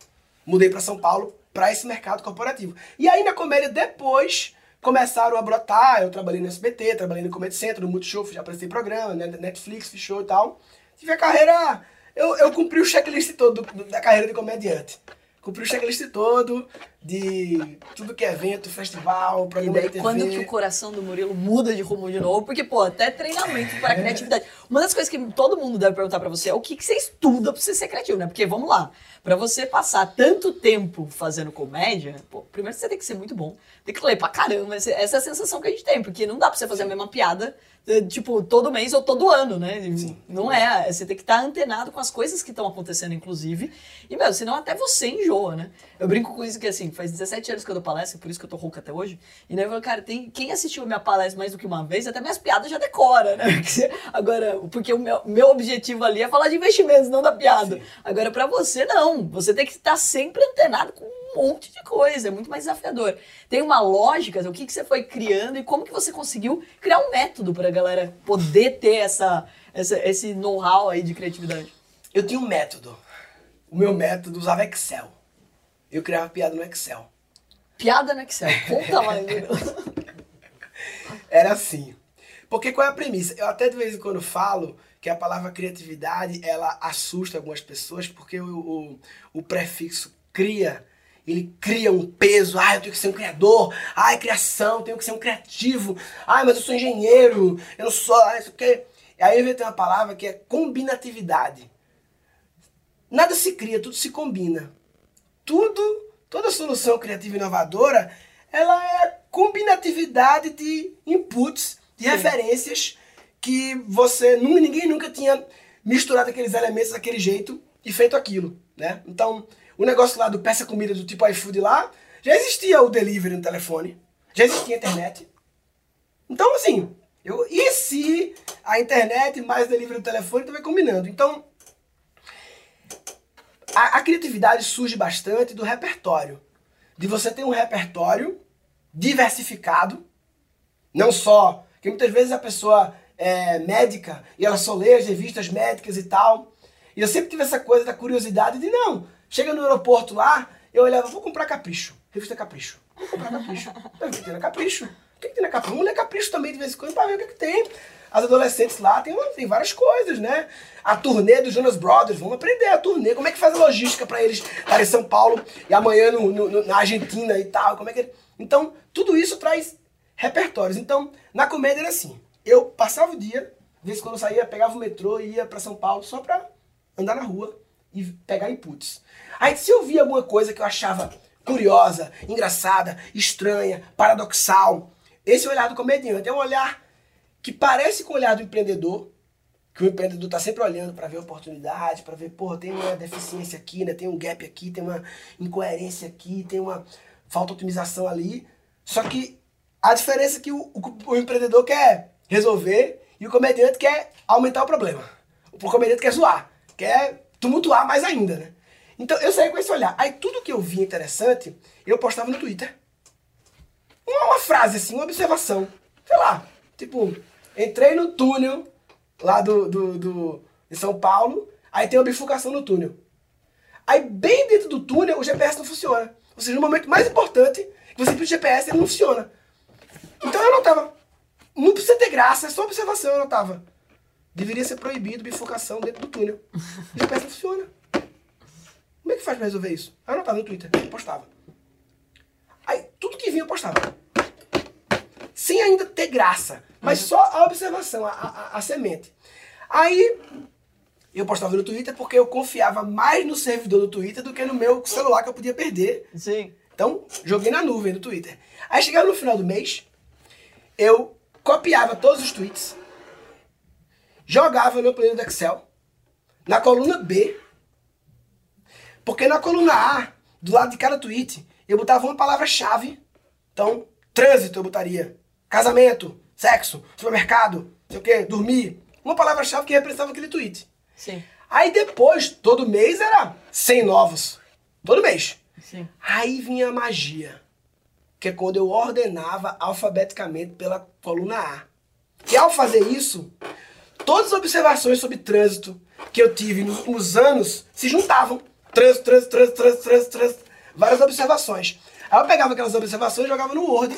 Speaker 2: Mudei para São Paulo para esse mercado corporativo. E aí na comédia depois começaram a brotar, eu trabalhei no SBT, trabalhei no Comedy Centro, no Multishow, já apresentei programa, né, Netflix, show e tal. Tive a carreira, eu, eu cumpri o checklist todo do- da carreira de comediante. Cumpri o checklist todo de tudo que é evento, festival,
Speaker 1: E
Speaker 2: programa
Speaker 1: daí,
Speaker 2: de TV.
Speaker 1: quando que o coração do Murilo muda de rumo de novo? Porque, pô, até treinamento para criatividade. Uma das coisas que todo mundo deve perguntar pra você é o que, que você estuda pra você ser criativo, né? Porque, vamos lá, pra você passar tanto tempo fazendo comédia, pô, primeiro você tem que ser muito bom. Tem que ler pra caramba. Essa é a sensação que a gente tem, porque não dá pra você fazer a mesma piada, tipo, todo mês ou todo ano, né? Não é. Você tem que estar antenado com as coisas que estão acontecendo, inclusive. E, meu, senão até você enjoa, né? Eu brinco com isso que, assim, faz 17 anos que eu dou palestra, por isso que eu tô rouca até hoje. E daí eu falo, cara, tem, quem assistiu a minha palestra mais do que uma vez, até minhas piadas já decora, né? Porque- Agora, porque o meu, meu objetivo ali é falar de investimentos, não da piada. Agora, pra você, não. Você tem que estar sempre antenado com um monte de coisa. É muito mais desafiador. Tem uma lógica, o que, que você foi criando e como que você conseguiu criar um método pra galera poder ter essa, essa- esse know-how aí de criatividade.
Speaker 2: Eu tinha um método. O meu método usava Excel. Eu criava piada no Excel.
Speaker 1: Piada no Excel. Conta lá.
Speaker 2: Era assim. Porque qual é a premissa? Eu até de vez em quando falo que a palavra criatividade, ela assusta algumas pessoas, porque o, o, o prefixo cria, ele cria um peso. Ah, eu tenho que ser um criador. Ah, é criação, eu tenho que ser um criativo. Ah, mas eu sou engenheiro, eu não sou... Ah, isso porque... Aí eu inventei uma palavra que é combinatividade. Nada se cria, tudo se combina. Tudo, toda solução criativa e inovadora, ela é combinatividade de inputs, de referências que você, ninguém nunca tinha misturado aqueles elementos daquele jeito e feito aquilo, né? Então, o negócio lá do peça comida do tipo iFood lá, já existia o delivery no telefone, já existia a internet. Então, assim, eu, e se a internet mais delivery no telefone também combinando? Então, a, a criatividade surge bastante do repertório. De você ter um repertório diversificado, não só. Porque muitas vezes a pessoa é médica e ela só lê as revistas médicas e tal. E eu sempre tive essa coisa da curiosidade de não. Chega no aeroporto lá eu olhava, vou comprar Capricho. Revista Capricho. Vou comprar Capricho. Ver o que tem na Capricho. O que, que tem na Capricho? Vamos ler Capricho também de vez em quando pra ver o que, que tem. As adolescentes lá tem, tem várias coisas, né? A turnê dos Jonas Brothers, vamos aprender a turnê. Como é que faz a logística para eles estarem em São Paulo e amanhã no, no, na Argentina e tal? Como é que... Então, tudo isso traz repertórios. Então, na comédia era assim. Eu passava o dia, às vezes quando eu saía, pegava o metrô e ia para São Paulo só pra andar na rua e pegar inputs. Aí se eu via alguma coisa que eu achava curiosa, engraçada, estranha, paradoxal, esse olhar do comediante é um olhar que parece com o olhar do empreendedor, que o empreendedor está sempre olhando para ver oportunidade, para ver, pô, tem uma deficiência aqui, né? tem um gap aqui, tem uma incoerência aqui, tem uma falta de otimização ali. Só que a diferença é que o, o, o empreendedor quer resolver e o comediante quer aumentar o problema. O comediante quer zoar, quer tumultuar mais ainda, né? Então eu saí com esse olhar. Aí tudo que eu via interessante, eu postava no Twitter. Uma, uma frase assim, uma observação. Sei lá, tipo, entrei no túnel lá do, do, do, de São Paulo, aí tem uma bifurcação no túnel. Aí bem dentro do túnel o GPS não funciona. Ou seja, no momento mais importante, você precisa de GPS, ele não funciona. Então eu anotava. Não precisa ter graça, é só observação, eu anotava. Deveria ser proibido bifurcação dentro do túnel. O GPS não funciona. Como é que faz pra resolver isso? Eu anotava no Twitter, postava. Aí tudo que vinha eu postava. Sem ainda ter graça. Mas só a observação, a, a, a semente. Aí eu postava no Twitter porque eu confiava mais no servidor do Twitter do que no meu celular que eu podia perder.
Speaker 1: Sim.
Speaker 2: Então, joguei na nuvem do Twitter. Aí chegava no final do mês, eu copiava todos os tweets, jogava no planilha do Excel, na coluna B, porque na coluna A, do lado de cada tweet, eu botava uma palavra-chave. Então, trânsito eu botaria, casamento, sexo, supermercado, sei o quê, dormir. Uma palavra-chave que representava aquele tweet.
Speaker 1: Sim.
Speaker 2: Aí depois, todo mês era 100 novos. Todo mês.
Speaker 1: Sim.
Speaker 2: Aí vinha a magia. Que é quando eu ordenava alfabeticamente pela coluna A. E ao fazer isso, todas as observações sobre trânsito que eu tive nos últimos anos se juntavam. Trânsito, trânsito, trânsito, trânsito, trânsito, trânsito. Várias observações. Aí eu pegava aquelas observações e jogava no Word.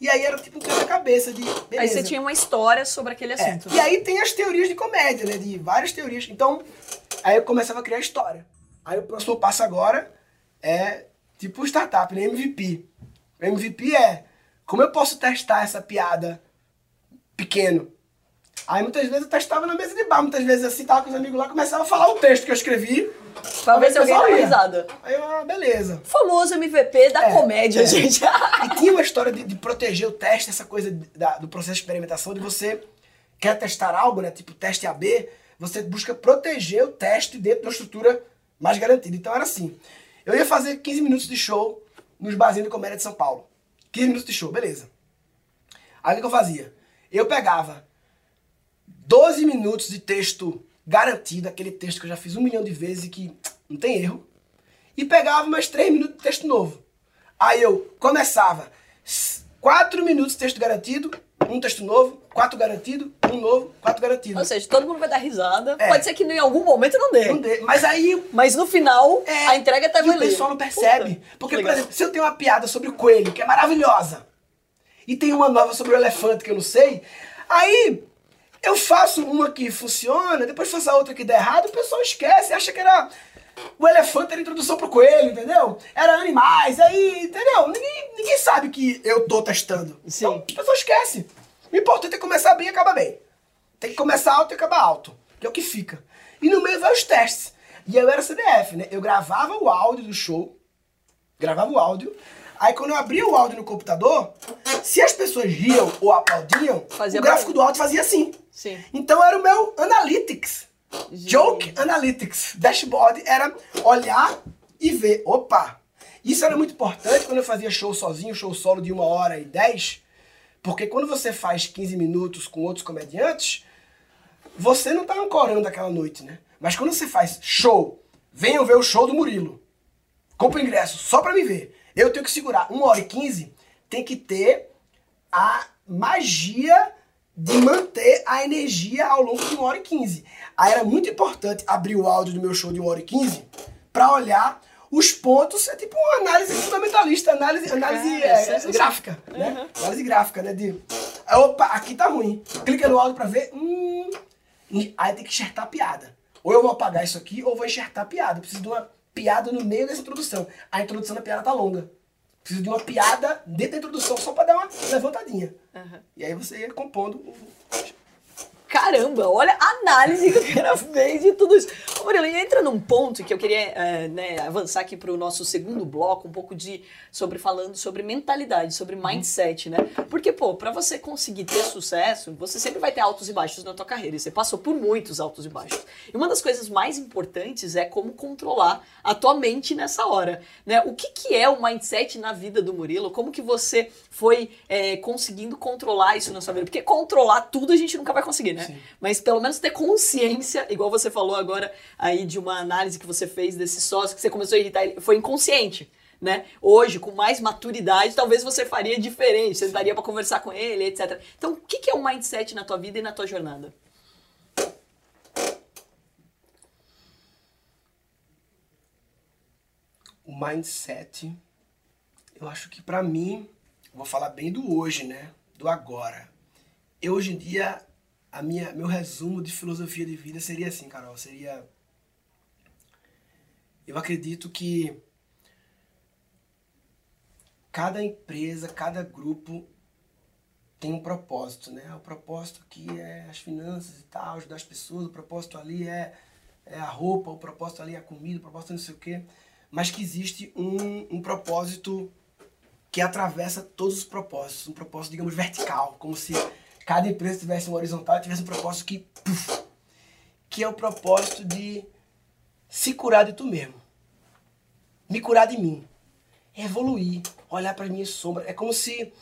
Speaker 2: E aí era tipo um quebra-cabeça de.
Speaker 1: Aí
Speaker 2: beleza.
Speaker 1: você tinha uma história sobre aquele
Speaker 2: É,
Speaker 1: assunto.
Speaker 2: E aí tem as teorias de comédia, né? De várias teorias. Então, aí eu começava a criar história. Aí o próximo passo agora é tipo startup, né? MVP. MVP é como eu posso testar essa piada pequeno. Aí muitas vezes eu testava na mesa de bar, muitas vezes assim, tava com os amigos lá, começava a falar o texto que eu escrevi.
Speaker 1: Pra ver se alguém dá risada.
Speaker 2: Aí eu, ah, beleza.
Speaker 1: Famoso MVP da
Speaker 2: É,
Speaker 1: comédia,
Speaker 2: é.
Speaker 1: gente.
Speaker 2: E tinha uma história de, de proteger o teste, essa coisa da- do processo de experimentação, de você quer testar algo, né? Tipo teste AB, você busca proteger o teste dentro da estrutura mais garantida. Então era assim. Eu ia fazer 15 minutos de show nos barzinhos de comédia de São Paulo. 15 minutos de show, beleza. Aí o que eu fazia? Eu pegava 12 minutos de texto garantido, aquele texto que eu já fiz um milhão de vezes e que não tem erro, e pegava mais 3 minutos de texto novo. Aí eu começava 4 minutos de texto garantido, um texto novo, 4 garantido, um novo, 4 garantido.
Speaker 1: Ou seja, todo mundo vai dar risada.
Speaker 2: É.
Speaker 1: Pode ser que em algum momento não dê.
Speaker 2: Não dê. Mas aí
Speaker 1: Mas no final,
Speaker 2: é,
Speaker 1: a entrega tá
Speaker 2: e o pessoal não percebe.
Speaker 1: Puta,
Speaker 2: Porque,
Speaker 1: que
Speaker 2: por exemplo, se eu tenho uma piada sobre o coelho, que é maravilhosa, e tem uma nova sobre o elefante que eu não sei, aí eu faço uma que funciona, depois faço a outra que dá errado, o pessoal esquece, acha que era. O elefante era introdução pro coelho, entendeu? Era animais, aí, entendeu? Ninguém, ninguém sabe que eu tô testando.
Speaker 1: Sim.
Speaker 2: Então, o pessoal esquece. O importante é começar bem e acabar bem. Tem que começar alto e acabar alto, que é o que fica. E no meio vai os testes. E eu era CDF, né? Eu gravava o áudio do show, gravava o áudio. Aí quando eu abria o áudio no computador, se as pessoas riam ou aplaudiam,
Speaker 1: Fazia
Speaker 2: o gráfico
Speaker 1: barulho.
Speaker 2: do áudio fazia assim.
Speaker 1: Sim.
Speaker 2: Então era o meu analytics. Joke Analytics. Dashboard era olhar e ver. Opa! Isso era muito importante quando eu fazia show sozinho, show solo de uma hora e dez. Porque quando você faz 15 minutos com outros comediantes, você não tá ancorando aquela noite, né? Mas quando você faz show, venham ver o show do Murilo. Compra o ingresso só pra me ver. Eu tenho que segurar uma hora e quinze, tem que ter a magia de manter a energia ao longo de uma hora e quinze. Aí era muito importante abrir o áudio do meu show de uma hora e quinze pra olhar os pontos é tipo uma análise fundamentalista, análise, análise
Speaker 1: É,
Speaker 2: é, gráfica, né? Análise gráfica, né? De, opa, aqui tá ruim. Clica no áudio pra ver, hum, aí tem que enxertar a piada. Ou eu vou apagar isso aqui, ou vou enxertar a piada. Eu preciso de uma piada no meio dessa introdução. A introdução da piada tá longa. Preciso de uma piada dentro da introdução, só pra dar uma levantadinha.
Speaker 1: Aham.
Speaker 2: E aí você ia compondo o
Speaker 1: Caramba, olha a análise que o cara fez de tudo isso. Ô, Murilo, e entra num ponto que eu queria é, né, avançar aqui para o nosso segundo bloco, um pouco de sobre falando sobre mentalidade, sobre mindset, né? Porque, pô, para você conseguir ter sucesso, você sempre vai ter altos e baixos na tua carreira. E você passou por muitos altos e baixos. E uma das coisas mais importantes é como controlar a tua mente nessa hora, né? O que, que é o mindset na vida do Murilo? Como que você foi é, conseguindo controlar isso na sua vida? Porque controlar tudo a gente nunca vai conseguir, né?
Speaker 2: Sim.
Speaker 1: Mas pelo menos ter consciência, igual você falou agora aí de uma análise que você fez desse sócio que você começou a irritar, ele foi inconsciente. Né? Hoje, com mais maturidade, talvez você faria diferente, você daria para conversar com ele, etc. Então, o que que é o mindset na tua vida e na tua jornada?
Speaker 2: o mindset, eu acho que pra mim, vou falar bem do hoje, né? Do agora. Eu hoje em dia, a minha, meu resumo de filosofia de vida seria assim, Carol, seria eu acredito que cada empresa, cada grupo tem um propósito, né? O propósito aqui é as finanças e tal, ajudar as pessoas, o propósito ali é, é a roupa, o propósito ali é a comida, o propósito é não sei o quê. Mas que existe um, um propósito que atravessa todos os propósitos, um propósito, digamos, vertical, como se cada empresa tivesse um horizontal e tivesse um propósito que, puf, que é o propósito de se curar de tu mesmo, me curar de mim, evoluir, olhar para minhas sombras. É como se,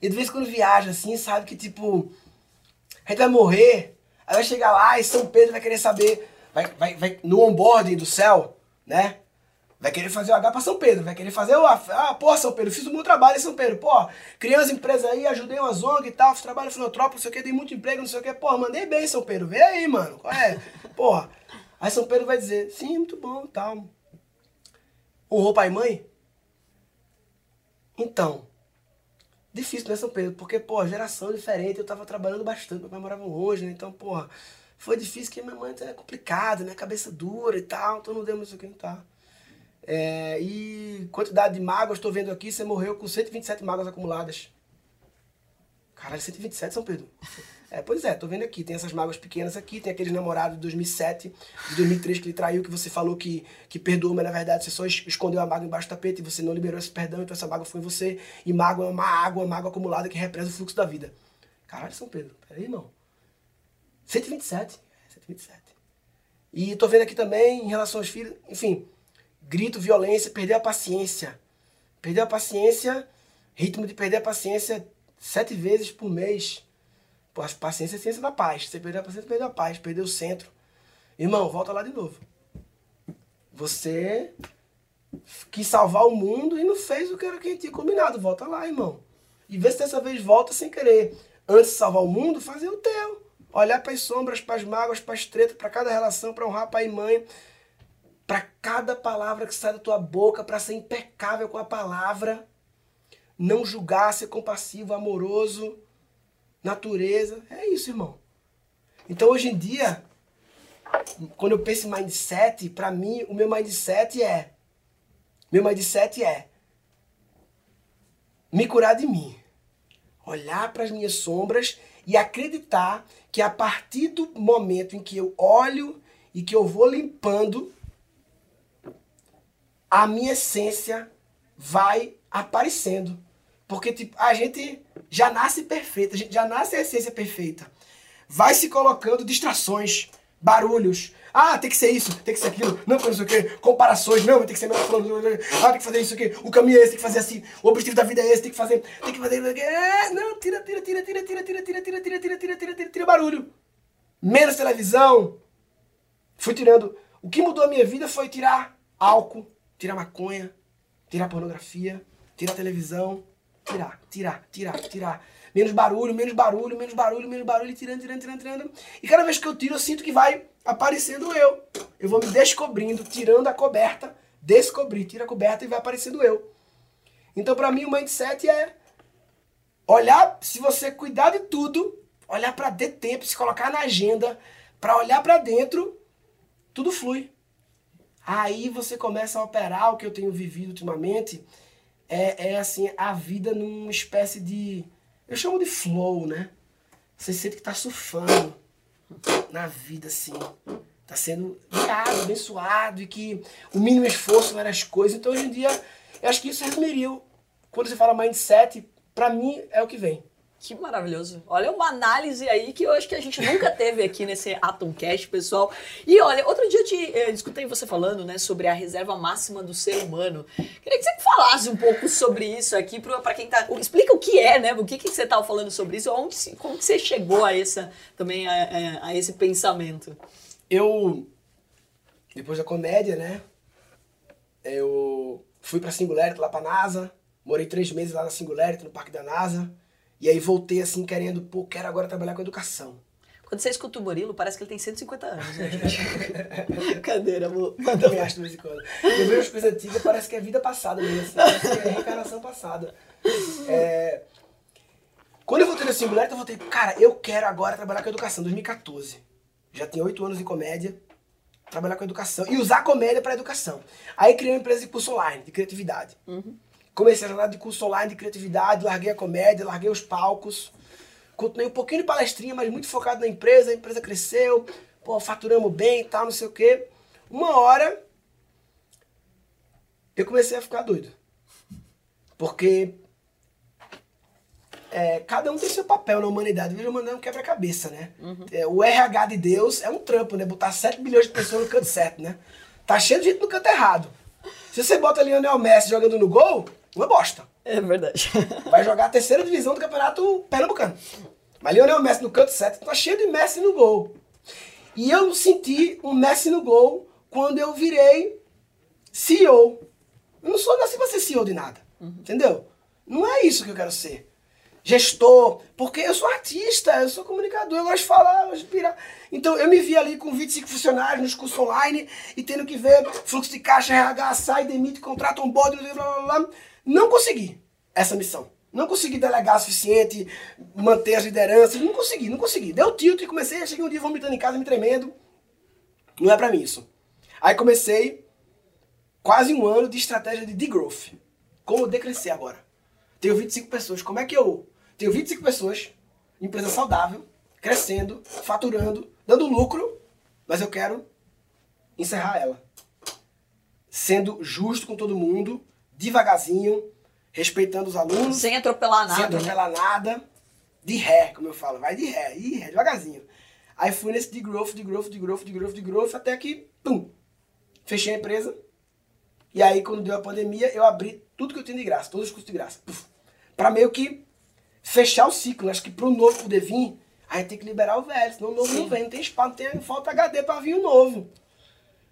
Speaker 2: eu de vez em quando viaja assim, sabe que tipo, a gente vai morrer, aí vai chegar lá e São Pedro vai querer saber, vai, vai, vai no onboarding do céu, né? Vai querer fazer o H pra São Pedro, vai querer fazer o. Ah, pô, São Pedro, fiz um bom trabalho em São Pedro. Pô, criei umas empresas aí, ajudei umas ONG e tal, fiz trabalho filantrópico, não sei o que, dei muito emprego, não sei o que. Pô, mandei bem, São Pedro, vê aí, mano. Qual é? Porra. Aí São Pedro vai dizer, sim, muito bom e tal. Honrou pai e mãe? Então, difícil, né, São Pedro? Porque, pô, geração diferente, eu tava trabalhando bastante, meu pai morava né? Então, porra, foi difícil que minha mãe é complicada, né? Cabeça dura e tal, então não deu muito isso aqui, tá? É, e quantidade de mágoas, estou vendo aqui, você morreu com 127 mágoas acumuladas. Caralho, 127, São Pedro. É, pois é, tô vendo aqui, tem essas mágoas pequenas aqui, tem aqueles namorados de 2007, de 2003 que ele traiu, que você falou que, que perdoou, mas na verdade você só es- escondeu a mágoa embaixo do tapete e você não liberou esse perdão, então essa mágoa foi em você. E mágoa é uma água, uma mágoa acumulada que represa o fluxo da vida. Caralho, São Pedro, peraí, irmão. 127, é, 127. E tô vendo aqui também, em relação aos filhos, enfim, grito, violência, perder a paciência. Perder a paciência, ritmo de perder a paciência sete vezes por mês. Pô, a paciência é a ciência da paz. Você perdeu a paciência, perdeu a paz, perdeu o centro. Irmão, volta lá de novo. Você quis salvar o mundo e não fez o que era que tinha combinado. Volta lá, irmão. E vê se dessa vez volta sem querer. Antes de salvar o mundo, fazer o teu. Olhar para as sombras, para as mágoas, para as tretas, para cada relação, para honrar pai e mãe. Para cada palavra que sai da tua boca, para ser impecável com a palavra. Não julgar, ser compassivo, amoroso, natureza. É isso, irmão. Então hoje em dia, quando eu penso em mindset, para mim, o meu mindset é. Meu mindset é me curar de mim. Olhar para as minhas sombras e acreditar que a partir do momento em que eu olho e que eu vou limpando, a minha essência vai aparecendo. Porque tipo, a gente já nasce perfeita, a gente já nasce a essência perfeita. Vai se colocando distrações, barulhos. Ah, tem que ser isso, tem que ser aquilo, não, não sei o quê, comparações, não, tem que ser melhor ah, tem que fazer isso aqui, o caminho é esse, tem que fazer assim, o objetivo da vida é esse, tem que fazer, tem que fazer, é, não, tira, tira, tira, tira, tira, tira, tira, tira, tira, tira, tira, tira, tira, tira barulho. Menos televisão. Fui tirando. O que mudou a minha vida foi tirar álcool, tirar maconha, tirar pornografia, tirar televisão, tirar, tirar, tirar, tirar. Menos barulho, menos barulho, menos barulho, menos barulho, tirando, tirando, tirando, tirando. E cada vez que eu tiro, eu sinto que vai aparecendo eu. Eu vou me descobrindo, tirando a coberta descobrir, tira a coberta e vai aparecendo eu. Então, para mim, o mindset é olhar, se você cuidar de tudo, olhar para dentro tempo, se colocar na agenda, para olhar para dentro, tudo flui. Aí você começa a operar o que eu tenho vivido ultimamente, é, é assim, a vida numa espécie de, eu chamo de flow, né? Você sente que tá surfando na vida, assim. Tá sendo guiado, abençoado, e que o mínimo esforço não era as coisas. Então, hoje em dia, eu acho que isso resumiria. Quando você fala mindset, para mim é o que vem.
Speaker 1: Que maravilhoso. Olha, uma análise aí que eu acho que a gente nunca teve aqui nesse Atomcast, pessoal. E olha, outro dia eu te eh, escutei você falando, né, sobre a reserva máxima do ser humano. Queria que você falasse um pouco sobre isso aqui, para quem tá. Explica o que é, né? O que, que você estava falando sobre isso, onde, como que você chegou a essa, também a, a, esse pensamento.
Speaker 2: Eu, depois da comédia, né, eu fui pra Singularity, lá pra NASA, morei três meses lá na Singularity, no Parque da NASA. E aí voltei assim, querendo, pô, quero agora trabalhar com educação.
Speaker 1: Quando você escuta o Murilo, parece que ele tem 150 anos, né? Cadeira, amor.
Speaker 2: Eu também acho de vez em quando. Eu vejo as coisas antigas, parece que é vida passada mesmo, assim, parece que é reencarnação passada. É... Quando eu voltei na Singularity, eu voltei, cara, eu quero agora trabalhar com educação, 2014. Já tenho oito anos de comédia, trabalhar com educação e usar a comédia para educação. Aí criei uma empresa de curso online, de criatividade. Uhum. Comecei a jornada de curso online de criatividade, larguei a comédia, larguei os palcos. Continuei um pouquinho de palestrinha, mas muito focado na empresa. A empresa cresceu, pô, faturamos bem e tal, não sei o quê. Uma hora, eu comecei a ficar doido. Porque é, cada um tem seu papel na humanidade. Veja, mandando um quebra-cabeça, né? Uhum. É, o RH de Deus é um trampo, né? Botar 7 milhões de pessoas no canto certo, né? Tá cheio de gente no canto errado. Se você bota Lionel Messi jogando no gol, uma bosta.
Speaker 1: É verdade.
Speaker 2: Vai jogar a terceira divisão do campeonato pernambucano. Mas Lionel Messi no canto certo, tá cheio de Messi no gol. E eu senti um Messi no gol quando eu virei CEO. Eu não sou nasci pra ser CEO de nada. Uhum. Entendeu? Não é isso que eu quero ser. Gestor, porque eu sou artista, eu sou comunicador, eu gosto de falar, eu gosto de pirar. Então eu me vi ali com 25 funcionários nos cursos online e tendo que ver fluxo de caixa, RH, sai, demite, contrata um bode, blá blá blá. Não consegui essa missão. Não consegui delegar o suficiente, manter as lideranças. Não consegui, não consegui. Deu tilt e comecei, cheguei um dia vomitando em casa, me tremendo. Não é pra mim isso. Aí comecei quase um ano de estratégia de degrowth. Como decrescer agora. Tenho 25 pessoas. Como é que eu tenho 25 pessoas, empresa saudável, crescendo, faturando, dando lucro, mas eu quero encerrar ela. Sendo justo com todo mundo, devagarzinho, respeitando os alunos.
Speaker 1: Sem atropelar nada.
Speaker 2: Sem né? atropelar né? nada. De ré, como eu falo. Vai de ré, de ré, devagarzinho. Aí fui nesse de growth, de growth, de growth, de growth, de growth, até que, pum, fechei a empresa. E aí, quando deu a pandemia, eu abri tudo que eu tinha de graça, todos os cursos de graça. Para meio que fechar o ciclo. Acho que pro novo poder vir, a gente tem que liberar o velho, senão o novo Sim. não vem, não tem espaço, não tem falta HD para vir o novo.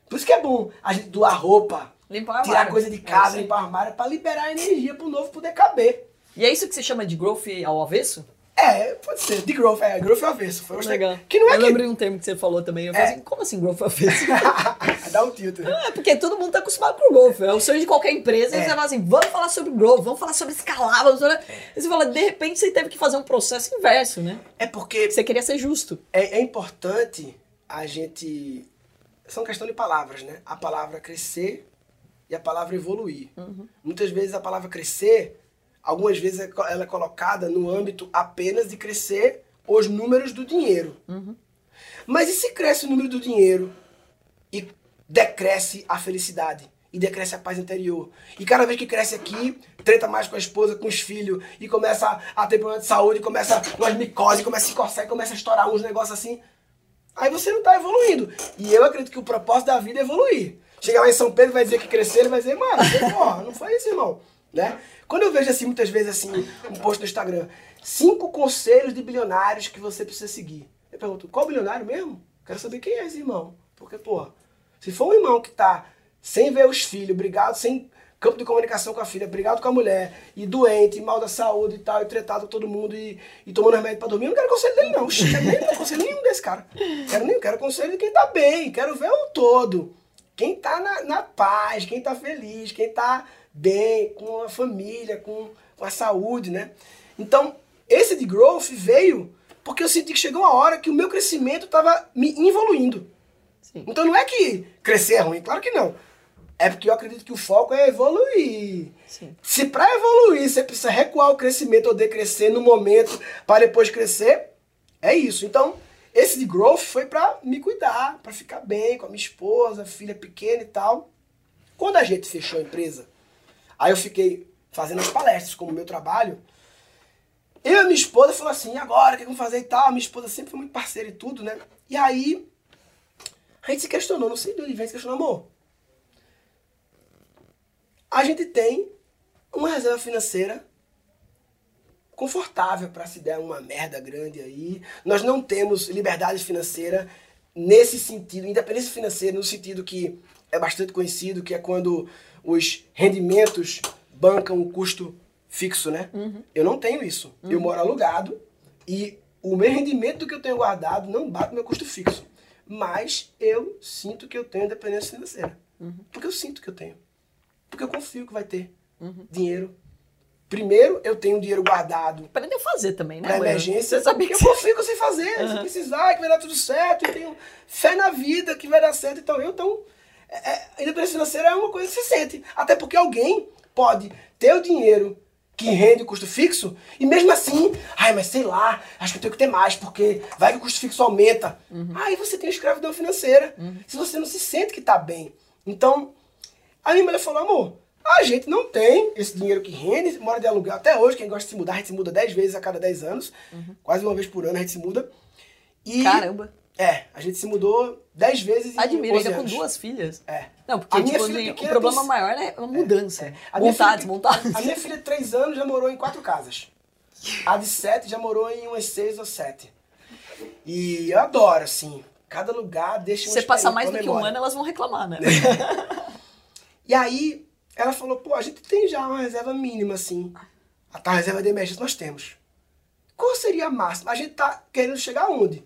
Speaker 2: Por isso que é bom a gente doar roupa, Limpar Tirar coisa de casa, é limpar o armário, pra liberar energia pro novo poder caber.
Speaker 1: E é isso que você chama de growth ao avesso?
Speaker 2: É, pode ser. De growth, é. Growth ao avesso. Foi
Speaker 1: Legal. Que não é eu que... lembrei um termo que você falou também. Eu falei é. assim, como assim growth ao avesso?
Speaker 2: Dá um tilt.
Speaker 1: É, porque todo mundo tá acostumado com growth. É o sonho de qualquer empresa. É. E você fala assim, vamos falar sobre growth, vamos falar sobre escalar, vamos falar... E você fala, de repente você teve que fazer um processo inverso, né?
Speaker 2: É porque...
Speaker 1: Você queria ser justo.
Speaker 2: É, é importante a gente... São questão de palavras, né? A palavra crescer e a palavra evoluir. Uhum. Muitas vezes a palavra crescer, algumas vezes é ela é colocada no âmbito apenas de crescer os números do dinheiro. Uhum. Mas e se cresce o número do dinheiro e decresce a felicidade? E decresce a paz interior. E cada vez que cresce aqui, treta mais com a esposa, com os filhos, e começa a ter problema de saúde, começa umas micose, começa a se coçar, começa a estourar uns negócios assim. Aí você não está evoluindo. E eu acredito que o propósito da vida é evoluir. Chega lá em São Pedro, vai dizer que cresceu, ele vai dizer, mano, porra, não foi isso, irmão. Né? Quando eu vejo assim, muitas vezes assim, um post no Instagram, cinco conselhos de bilionários que você precisa seguir. Eu pergunto, qual bilionário mesmo? Quero saber quem é esse irmão. Porque, porra, se for um irmão que tá sem ver os filhos, brigado, sem campo de comunicação com a filha, brigado com a mulher, e doente, e mal da saúde e tal, e tretado com todo mundo, e, e tomando remédio pra dormir, eu não quero conselho dele, não. Não quero nem conselho nenhum desse cara. Quero nem, quero conselho de quem tá bem, quero ver o todo. Quem tá na, na paz, quem tá feliz, quem tá bem, com a família, com, com a saúde, né? Então, esse de growth veio porque eu senti que chegou uma hora que o meu crescimento estava me evoluindo. Sim. Então não é que crescer é ruim, claro que não. É porque eu acredito que o foco é evoluir. Sim. Se para evoluir você precisa recuar o crescimento ou decrescer no momento para depois crescer, é isso. Então, esse de growth foi para me cuidar, para ficar bem com a minha esposa, filha pequena e tal. Quando a gente fechou a empresa, aí eu fiquei fazendo as palestras como meu trabalho. Eu e a minha esposa falou assim, agora o que vamos fazer e tal. Minha esposa sempre foi muito parceira e tudo, né? E aí a gente se questionou, não sei de onde vem, se questionou, amor. A gente tem uma reserva financeira confortável para se der uma merda grande aí. Nós não temos liberdade financeira nesse sentido, independência financeira no sentido que é bastante conhecido, que é quando os rendimentos bancam o custo fixo, né? Uhum. Eu não tenho isso. Uhum. Eu moro alugado e o meu rendimento que eu tenho guardado não bate no meu custo fixo. Mas eu sinto que eu tenho independência financeira. Uhum. Porque eu sinto que eu tenho. Porque eu confio que vai ter uhum. dinheiro Primeiro, eu tenho dinheiro guardado.
Speaker 1: Aprendeu a fazer também, né?
Speaker 2: Pra emergência. Você sabia que eu eu sei fazer. Uhum. Se precisar, que vai dar tudo certo. E tenho fé na vida que vai dar certo. Então, eu, então, é, é, independência financeira é uma coisa que você sente. Até porque alguém pode ter o dinheiro que rende o custo fixo e mesmo assim, ai, mas sei lá, acho que eu tenho que ter mais, porque vai que o custo fixo aumenta. Uhum. Aí você tem escravidão financeira. Uhum. Se você não se sente que tá bem. Então, a minha mulher falou, amor, a gente não tem esse dinheiro que rende, mora de aluguel até hoje. Quem gosta de se mudar, a gente se muda 10 vezes a cada 10 anos. Uhum. Quase uma vez por ano a gente se muda.
Speaker 1: E, Caramba!
Speaker 2: É, a gente se mudou 10 vezes
Speaker 1: Admiro, ainda
Speaker 2: com
Speaker 1: duas filhas.
Speaker 2: É.
Speaker 1: Não, porque tipo, assim, o problema tem... maior é a mudança. É. A montar, desmontar.
Speaker 2: A minha filha de 3 anos já morou em quatro casas. A de 7 já morou em umas 6 ou 7. E eu adoro, assim. Cada lugar deixa
Speaker 1: uma Você passar mais do que um ano, elas vão reclamar, né?
Speaker 2: e aí, ela falou, pô, a gente tem já uma reserva mínima, assim. A tal reserva de emergência nós temos. Qual seria a máxima? A gente tá querendo chegar aonde?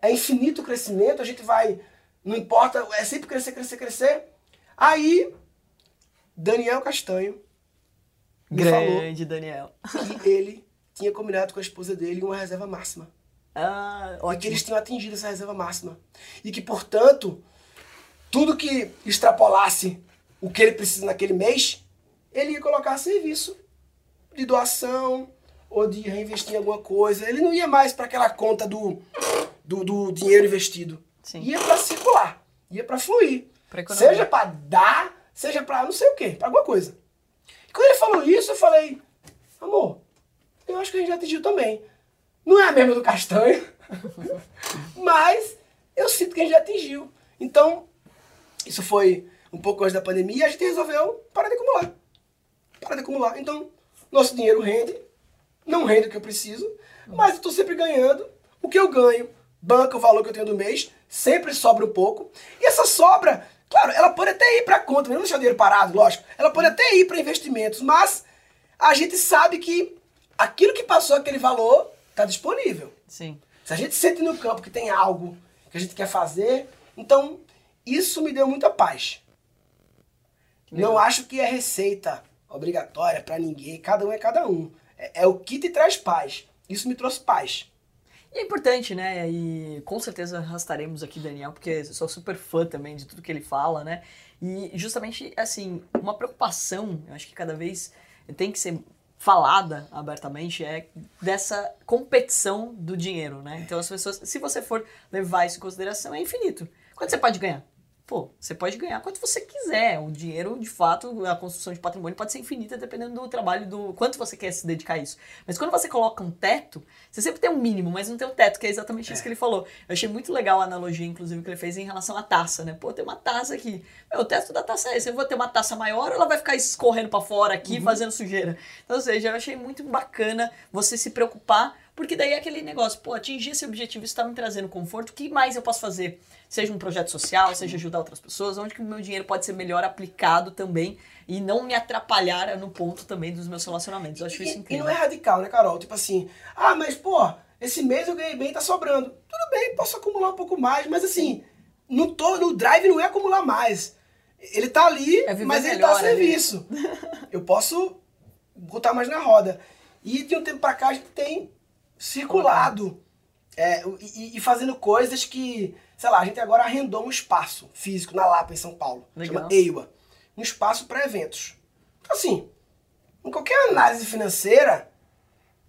Speaker 2: É infinito o crescimento, a gente vai. Não importa, é sempre crescer, crescer, crescer. Aí, Daniel Castanho.
Speaker 1: Grande Daniel.
Speaker 2: Que ele tinha combinado com a esposa dele uma reserva máxima.
Speaker 1: Ah, ótimo.
Speaker 2: E que eles tinham atingido essa reserva máxima. E que, portanto, tudo que extrapolasse o que ele precisa naquele mês, ele ia colocar serviço de doação ou de reinvestir em alguma coisa. Ele não ia mais para aquela conta do, do, do, dinheiro investido. Sim. Ia para circular, ia para fluir. Pra seja para dar, seja para não sei o quê, para alguma coisa. E quando ele falou isso, eu falei, amor, eu acho que a gente já atingiu também. Não é a mesma do castanho, mas eu sinto que a gente já atingiu. Então, isso foi um pouco antes da pandemia, a gente resolveu parar de acumular. Parar de acumular. Então, nosso dinheiro rende, não rende o que eu preciso, mas eu estou sempre ganhando. O que eu ganho, banca o valor que eu tenho do mês, sempre sobra um pouco. E essa sobra, claro, ela pode até ir para conta, não deixar o dinheiro parado, lógico. Ela pode até ir para investimentos, mas a gente sabe que aquilo que passou aquele valor está disponível.
Speaker 1: Sim.
Speaker 2: Se a gente sente no campo que tem algo que a gente quer fazer, então isso me deu muita paz. Não acho que é receita obrigatória para ninguém, cada um é cada um. É, é, o que te traz paz. Isso me trouxe paz.
Speaker 1: E é importante, né? E com certeza arrastaremos aqui Daniel, porque sou super fã também de tudo que ele fala, né? E justamente, assim, uma preocupação, eu acho que cada vez tem que ser falada abertamente é dessa competição do dinheiro, né? Então as pessoas, se você for levar isso em consideração, é infinito. Quanto você pode ganhar? Pô, você pode ganhar quanto você quiser. O dinheiro, de fato, a construção de patrimônio pode ser infinita dependendo do trabalho, do quanto você quer se dedicar a isso. Mas quando você coloca um teto, você sempre tem um mínimo, mas não tem um teto, que é exatamente é. isso que ele falou. Eu achei muito legal a analogia, inclusive, que ele fez em relação à taça, né? Pô, tem uma taça aqui. Meu, o teto da taça é esse. Eu vou ter uma taça maior ou ela vai ficar escorrendo para fora aqui, uhum. fazendo sujeira? Então, ou seja, eu achei muito bacana você se preocupar porque daí é aquele negócio, pô, atingir esse objetivo está me trazendo conforto, o que mais eu posso fazer? Seja um projeto social, seja ajudar outras pessoas, onde que o meu dinheiro pode ser melhor aplicado também e não me atrapalhar no ponto também dos meus relacionamentos. Eu acho
Speaker 2: e,
Speaker 1: isso incrível.
Speaker 2: E não é radical, né, Carol? Tipo assim, ah, mas pô, esse mês eu ganhei bem, tá sobrando. Tudo bem, posso acumular um pouco mais, mas assim, no, to, no drive não é acumular mais. Ele tá ali,
Speaker 1: É
Speaker 2: mas ele tá a
Speaker 1: melhor ali.
Speaker 2: serviço. Eu posso botar mais na roda. E de um tempo pra cá a gente tem circulado é, e, e fazendo coisas que, sei lá, a gente agora arrendou um espaço físico na Lapa, em São Paulo.
Speaker 1: Legal.
Speaker 2: Chama EIWA. Um espaço para eventos. Então, assim, em qualquer análise financeira,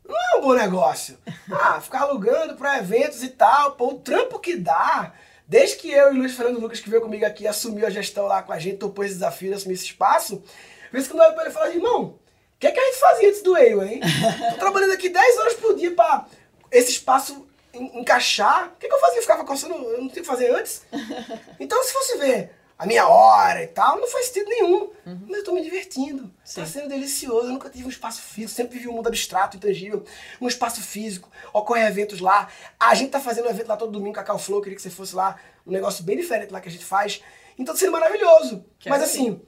Speaker 2: não é um bom negócio. Ah, ficar alugando para eventos e tal, pô, o trampo que dá. Desde que eu e o Luiz Fernando Lucas, que veio comigo aqui, assumiu a gestão lá com a gente, topou esse desafio de assumir esse espaço, vez que eu olho pra ele e falo, irmão, o que, é que a gente fazia antes do EIWA, hein? Tô trabalhando aqui 10 horas por dia pra esse espaço en- encaixar. O que, que eu fazia? Eu ficava coçando, eu não tinha que fazer antes? Então, se fosse ver a minha hora e tal, não faz sentido nenhum. Mas eu tô me divertindo. Tá sendo delicioso. Eu nunca tive um espaço físico, sempre vivi um mundo abstrato, intangível. Um espaço físico. Ocorre eventos lá. A gente tá fazendo um evento lá todo domingo com a Cal Flow, queria que você fosse lá. Um negócio bem diferente lá que a gente faz. Então tá sendo maravilhoso.
Speaker 1: Quero
Speaker 2: Mas assim,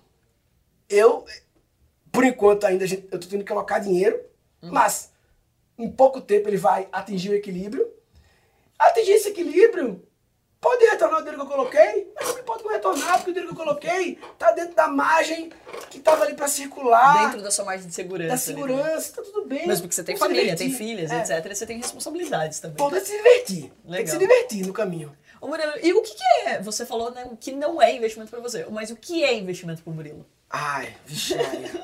Speaker 2: eu, por enquanto ainda, gente- eu tô tendo que alocar dinheiro, mas em pouco tempo ele vai atingir o equilíbrio. Atingir esse equilíbrio, pode retornar o dinheiro que eu coloquei, mas também pode não retornar, porque o dinheiro que eu coloquei tá dentro da margem que tava ali para circular,
Speaker 1: Dentro da sua margem de segurança.
Speaker 2: da
Speaker 1: né?
Speaker 2: segurança, tá tudo bem.
Speaker 1: Mesmo porque você tem família, tem filhas,
Speaker 2: É.
Speaker 1: etc. Você tem responsabilidades também.
Speaker 2: Tem que se divertir. Tem que
Speaker 1: Legal.
Speaker 2: se divertir no caminho.
Speaker 1: Ô Murilo, e o que, que é? Você falou né, o que não é investimento pra você, mas o que é investimento pro Murilo?
Speaker 2: Ai, vixe.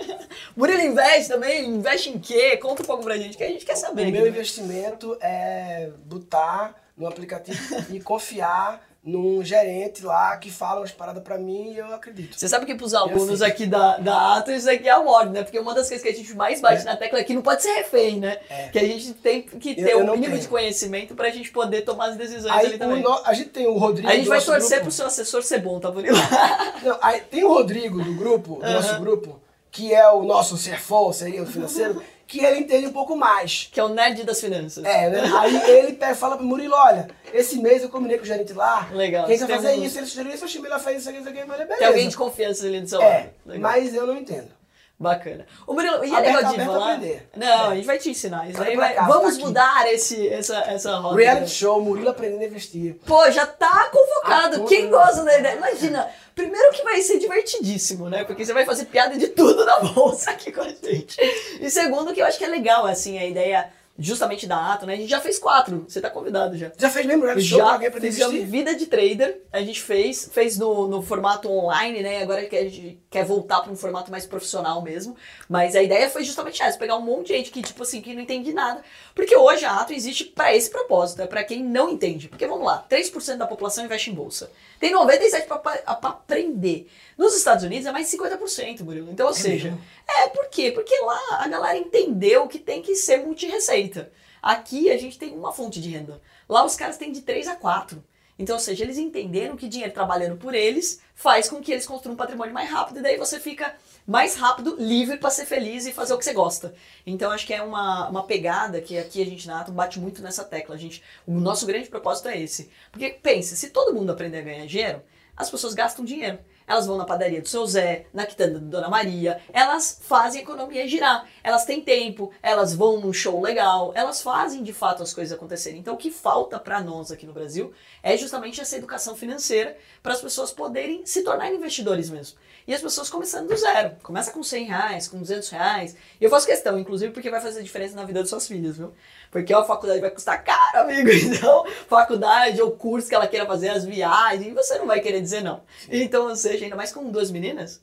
Speaker 1: Murilo investe também? Investe em quê? Conta um pouco pra gente, que a gente quer saber.
Speaker 2: O meu
Speaker 1: né?
Speaker 2: investimento é botar no aplicativo e confiar num gerente lá que fala umas paradas pra mim e eu acredito.
Speaker 1: Você sabe que pros alunos aqui da, da Atos, isso aqui é a moda, né? Porque uma das coisas que a gente mais bate
Speaker 2: É.
Speaker 1: na tecla é que não pode ser refém, né?
Speaker 2: É.
Speaker 1: Que a gente tem que ter
Speaker 2: Eu- eu
Speaker 1: um mínimo
Speaker 2: tenho.
Speaker 1: de conhecimento pra gente poder tomar as decisões
Speaker 2: Aí
Speaker 1: ali
Speaker 2: o
Speaker 1: também.
Speaker 2: no- a gente tem o Rodrigo.
Speaker 1: A gente
Speaker 2: do
Speaker 1: vai
Speaker 2: nosso
Speaker 1: torcer
Speaker 2: grupo.
Speaker 1: pro seu assessor ser bom, tá, Murilo?
Speaker 2: Não, aí tem o Rodrigo do grupo, do nosso grupo, que é o nosso CFO, seria o financeiro, que ele entende um pouco mais.
Speaker 1: que é o nerd das finanças.
Speaker 2: É, né? Aí ele pega, fala pro Murilo, olha, esse mês eu combinei com o gerente lá.
Speaker 1: Legal,
Speaker 2: Quem
Speaker 1: tem
Speaker 2: fazer
Speaker 1: um-
Speaker 2: isso? Ele sugeriu isso, o Chimila fez isso aqui, isso aqui, eu beleza.
Speaker 1: Tem alguém de confiança ali do seu
Speaker 2: É,
Speaker 1: lado.
Speaker 2: Mas eu não entendo.
Speaker 1: Bacana. O Murilo, e é legal de falar?
Speaker 2: aprender.
Speaker 1: Não,
Speaker 2: É.
Speaker 1: a gente vai te ensinar. Isso aí vai-
Speaker 2: cá,
Speaker 1: Vamos
Speaker 2: tá
Speaker 1: mudar esse, essa, essa roda.
Speaker 2: Reality show, Murilo aprendendo a investir.
Speaker 1: Pô, já tá convocado.
Speaker 2: Ah,
Speaker 1: Quem gosta da ideia? Imagina, primeiro que vai ser divertidíssimo, né? Porque você vai fazer piada de tudo na bolsa aqui com a gente. E segundo que eu acho que é legal, assim, a ideia justamente da Ato, né? A gente já fez quatro. Você tá convidado já.
Speaker 2: Já fez mesmo reality show pra
Speaker 1: Já
Speaker 2: alguém aprender a?
Speaker 1: Vida de Trader, a gente fez, fez no, no formato online, né? Agora que a gente quer voltar para um formato mais profissional mesmo. Mas a ideia foi justamente essa, pegar um monte de gente que, tipo assim, que não entende nada. Porque hoje a Ato existe para esse propósito, é para quem não entende. Porque vamos lá, 3% da população investe em bolsa. Tem 97% para aprender. Nos Estados Unidos é mais de 50%, Murilo. Então, ou seja,
Speaker 2: mesmo?
Speaker 1: é por quê? Porque lá a galera entendeu que tem que ser multireceita. Aqui a gente tem uma fonte de renda. Lá os caras têm de 3 a 4. Então, ou seja, eles entenderam que dinheiro trabalhando por eles faz com que eles construam um patrimônio mais rápido e daí você fica mais rápido, livre para ser feliz e fazer o que você gosta. Então, acho que é uma, uma pegada que aqui a gente na Atom bate muito nessa tecla. A gente, o nosso grande propósito é esse. Porque, pense, se todo mundo aprender a ganhar dinheiro, as pessoas gastam dinheiro. Elas vão na padaria do seu Zé, na quitanda da Dona Maria, elas fazem a economia girar. Elas têm tempo, elas vão num show legal, elas fazem de fato as coisas acontecerem. Então o que falta para nós aqui no Brasil é justamente essa educação financeira para as pessoas poderem se tornar investidores mesmo. E as pessoas começando do zero. Começa com 100 reais, com 200 reais. E eu faço questão, inclusive, porque vai fazer diferença na vida das suas filhas, viu? Porque a faculdade vai custar caro, amigo. Então, faculdade ou curso que ela queira fazer, as viagens, você não vai querer dizer não. Então, ou seja, ainda mais com duas meninas,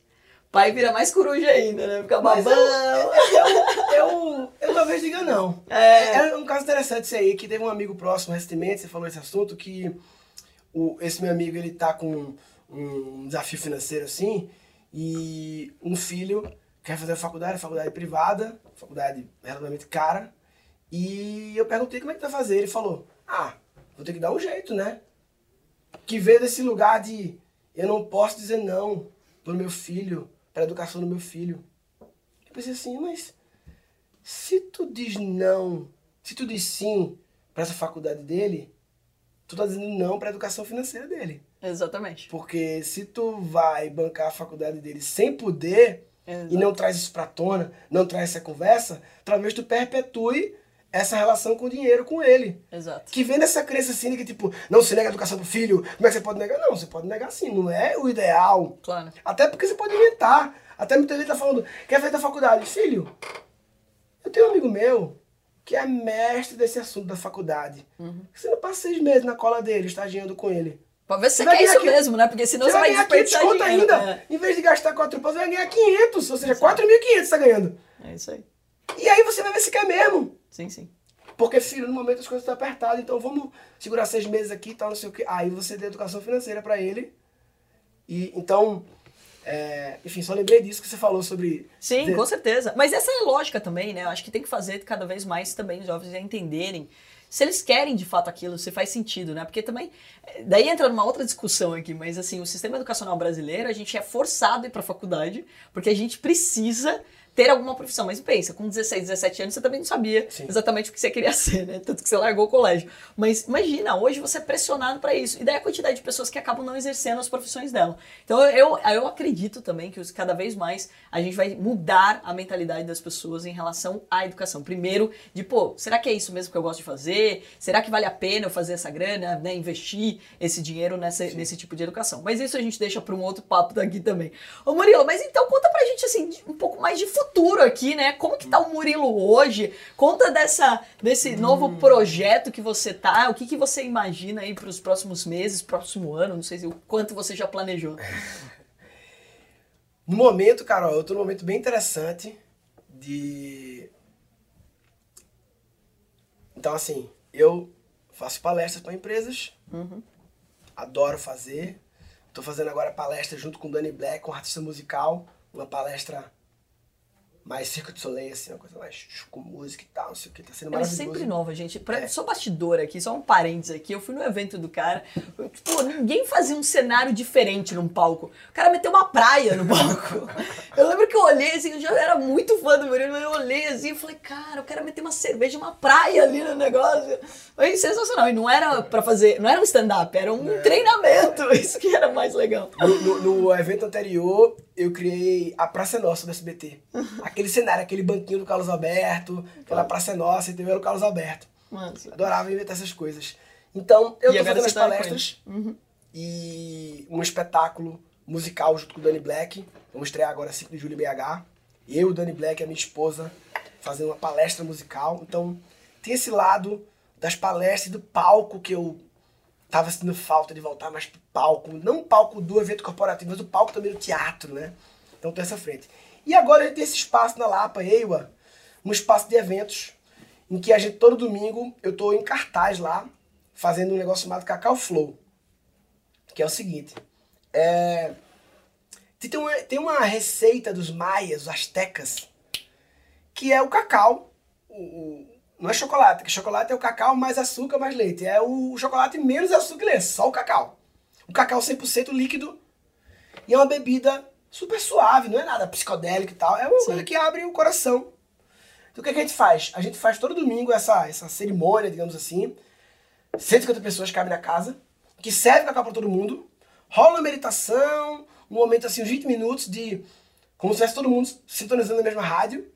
Speaker 1: pai vira mais coruja ainda, né? Fica babão.
Speaker 2: eu, eu, eu talvez diga não.
Speaker 1: É.
Speaker 2: É um caso interessante isso aí, que teve um amigo próximo recentemente, você falou esse assunto, que o, esse meu amigo, ele tá com um desafio financeiro assim, e um filho quer fazer faculdade, faculdade privada, faculdade relativamente cara, e eu perguntei como é que tá fazer, ele falou, ah, vou ter que dar um jeito, né? Que veio desse lugar de eu não posso dizer não pro meu filho, pra educação do meu filho. Eu pensei assim, mas se tu diz não, se tu diz sim para essa faculdade dele, tu tá dizendo não para a educação financeira dele.
Speaker 1: Exatamente.
Speaker 2: Porque se tu vai bancar a faculdade dele sem poder e não traz isso pra tona, não traz essa conversa, talvez tu perpetue essa relação com o dinheiro com ele.
Speaker 1: Exato.
Speaker 2: Que vem dessa crença assim de que, tipo, não se nega a educação pro filho, como é que você pode negar? Não, você pode negar sim, não é o ideal.
Speaker 1: Claro.
Speaker 2: Até porque você pode inventar. Até muita gente tá falando, quer fazer a faculdade? Filho, eu tenho um amigo meu que é mestre desse assunto da faculdade. Você não passa seis meses na cola dele, estagiando com ele.
Speaker 1: Pra ver se você
Speaker 2: vai
Speaker 1: quer isso
Speaker 2: aqui-
Speaker 1: mesmo, né? Porque senão
Speaker 2: Você
Speaker 1: você,
Speaker 2: vai
Speaker 1: vai
Speaker 2: ganhar 500
Speaker 1: desperdiçar
Speaker 2: conto ainda.
Speaker 1: É.
Speaker 2: Em vez de gastar 4 pau, você vai ganhar 500. Ou seja, 4.500 você tá ganhando.
Speaker 1: É isso aí.
Speaker 2: E aí você vai ver se quer mesmo.
Speaker 1: Sim, sim.
Speaker 2: Porque, filho, no momento as coisas estão apertadas, então vamos segurar seis meses aqui e tal, não sei o quê. Aí você dá educação financeira pra ele. E então, é, enfim, só lembrei disso que você falou sobre.
Speaker 1: Sim,
Speaker 2: de-
Speaker 1: com certeza. Mas essa é a lógica também, né? Eu acho que tem que fazer cada vez mais também os jovens entenderem se eles querem de fato aquilo, se faz sentido, né? Porque também. eh, Daí entra numa outra discussão aqui, mas assim, o sistema educacional brasileiro, a gente é forçado a ir pra faculdade, porque a gente precisa ter alguma profissão. Mas pensa, com 16, 17 anos, você também não sabia
Speaker 2: Sim.
Speaker 1: exatamente o que você queria ser, né? Tanto que você largou o colégio. Mas imagina, hoje você é pressionado para isso. E daí a quantidade de pessoas que acabam não exercendo as profissões dela. Então eu, eu acredito também que cada vez mais a gente vai mudar a mentalidade das pessoas em relação à educação. Primeiro, de pô, será que é isso mesmo que eu gosto de fazer? Será que vale a pena eu fazer essa grana, né? Investir esse dinheiro nessa, nesse tipo de educação? Mas isso a gente deixa para um outro papo daqui também. Ô Murilo, mas então conta pra gente assim, um pouco mais de futuro aqui, né? Como que tá o Murilo hoje? Conta dessa, desse novo projeto que você tá, o que, que você imagina aí para os próximos meses, próximo ano, não sei se o quanto você já planejou.
Speaker 2: No momento, Carol, eu tô num momento bem interessante de. Então, assim, eu faço palestras para empresas, adoro fazer. Tô fazendo agora palestra junto com o Danny Black, um artista musical, uma palestra mais Circo de Soleil, assim, uma coisa mais com música e tal, não sei o que, tá sendo
Speaker 1: Ela é
Speaker 2: maravilhoso.
Speaker 1: sempre nova, gente. Pra,
Speaker 2: É.
Speaker 1: Só bastidor aqui, só um parênteses aqui. Eu fui no evento do cara. eu, Pô, ninguém fazia um cenário diferente num palco. O cara meteu uma praia no palco. Eu lembro que eu olhei assim, eu já era muito fã do Murilo, mas eu olhei assim e falei, cara, o cara meteu uma cerveja, uma praia ali no negócio. Foi sensacional. E não era pra fazer, não era um stand-up, era um treinamento. Isso que era mais legal.
Speaker 2: No, no- no evento anterior, eu criei a Praça Nossa do SBT. Aquele cenário, aquele banquinho do Carlos Alberto, aquela Praça Nossa, entendeu? Era o Carlos Alberto.
Speaker 1: Mano,
Speaker 2: Adorava inventar essas coisas. Então, eu
Speaker 1: E
Speaker 2: tô fazendo as
Speaker 1: tá
Speaker 2: palestras e um espetáculo musical junto com o Dani Black. Vamos estrear agora 5 de julho em BH. Eu, o Dani Black e a minha esposa fazendo uma palestra musical. Então, tem esse lado das palestras e do palco que eu tava sentindo falta de voltar mais pro palco. Não o palco do evento corporativo, mas o palco também do teatro, né? Então tem essa frente. E agora a gente tem esse espaço na Lapa, EIWA, um espaço de eventos, em que a gente, todo domingo, eu tô em cartaz lá, fazendo um negócio chamado Cacau Flow. Que é o seguinte, é... Tem uma, tem uma receita dos maias, os astecas, que é o cacau, o- não é chocolate, porque chocolate é o cacau mais açúcar mais leite. É o chocolate menos açúcar e leite, só o cacau. O cacau 100% líquido e é uma bebida super suave, não é nada psicodélico e tal. É uma
Speaker 1: Sim.
Speaker 2: coisa que abre o coração. Então o que, que a gente faz? A gente faz todo domingo essa, essa cerimônia, digamos assim. 150 pessoas cabem na casa, que serve cacau para todo mundo. Rola uma meditação, um momento assim, uns 20 minutos de. como se estivesse todo mundo sintonizando na mesma rádio.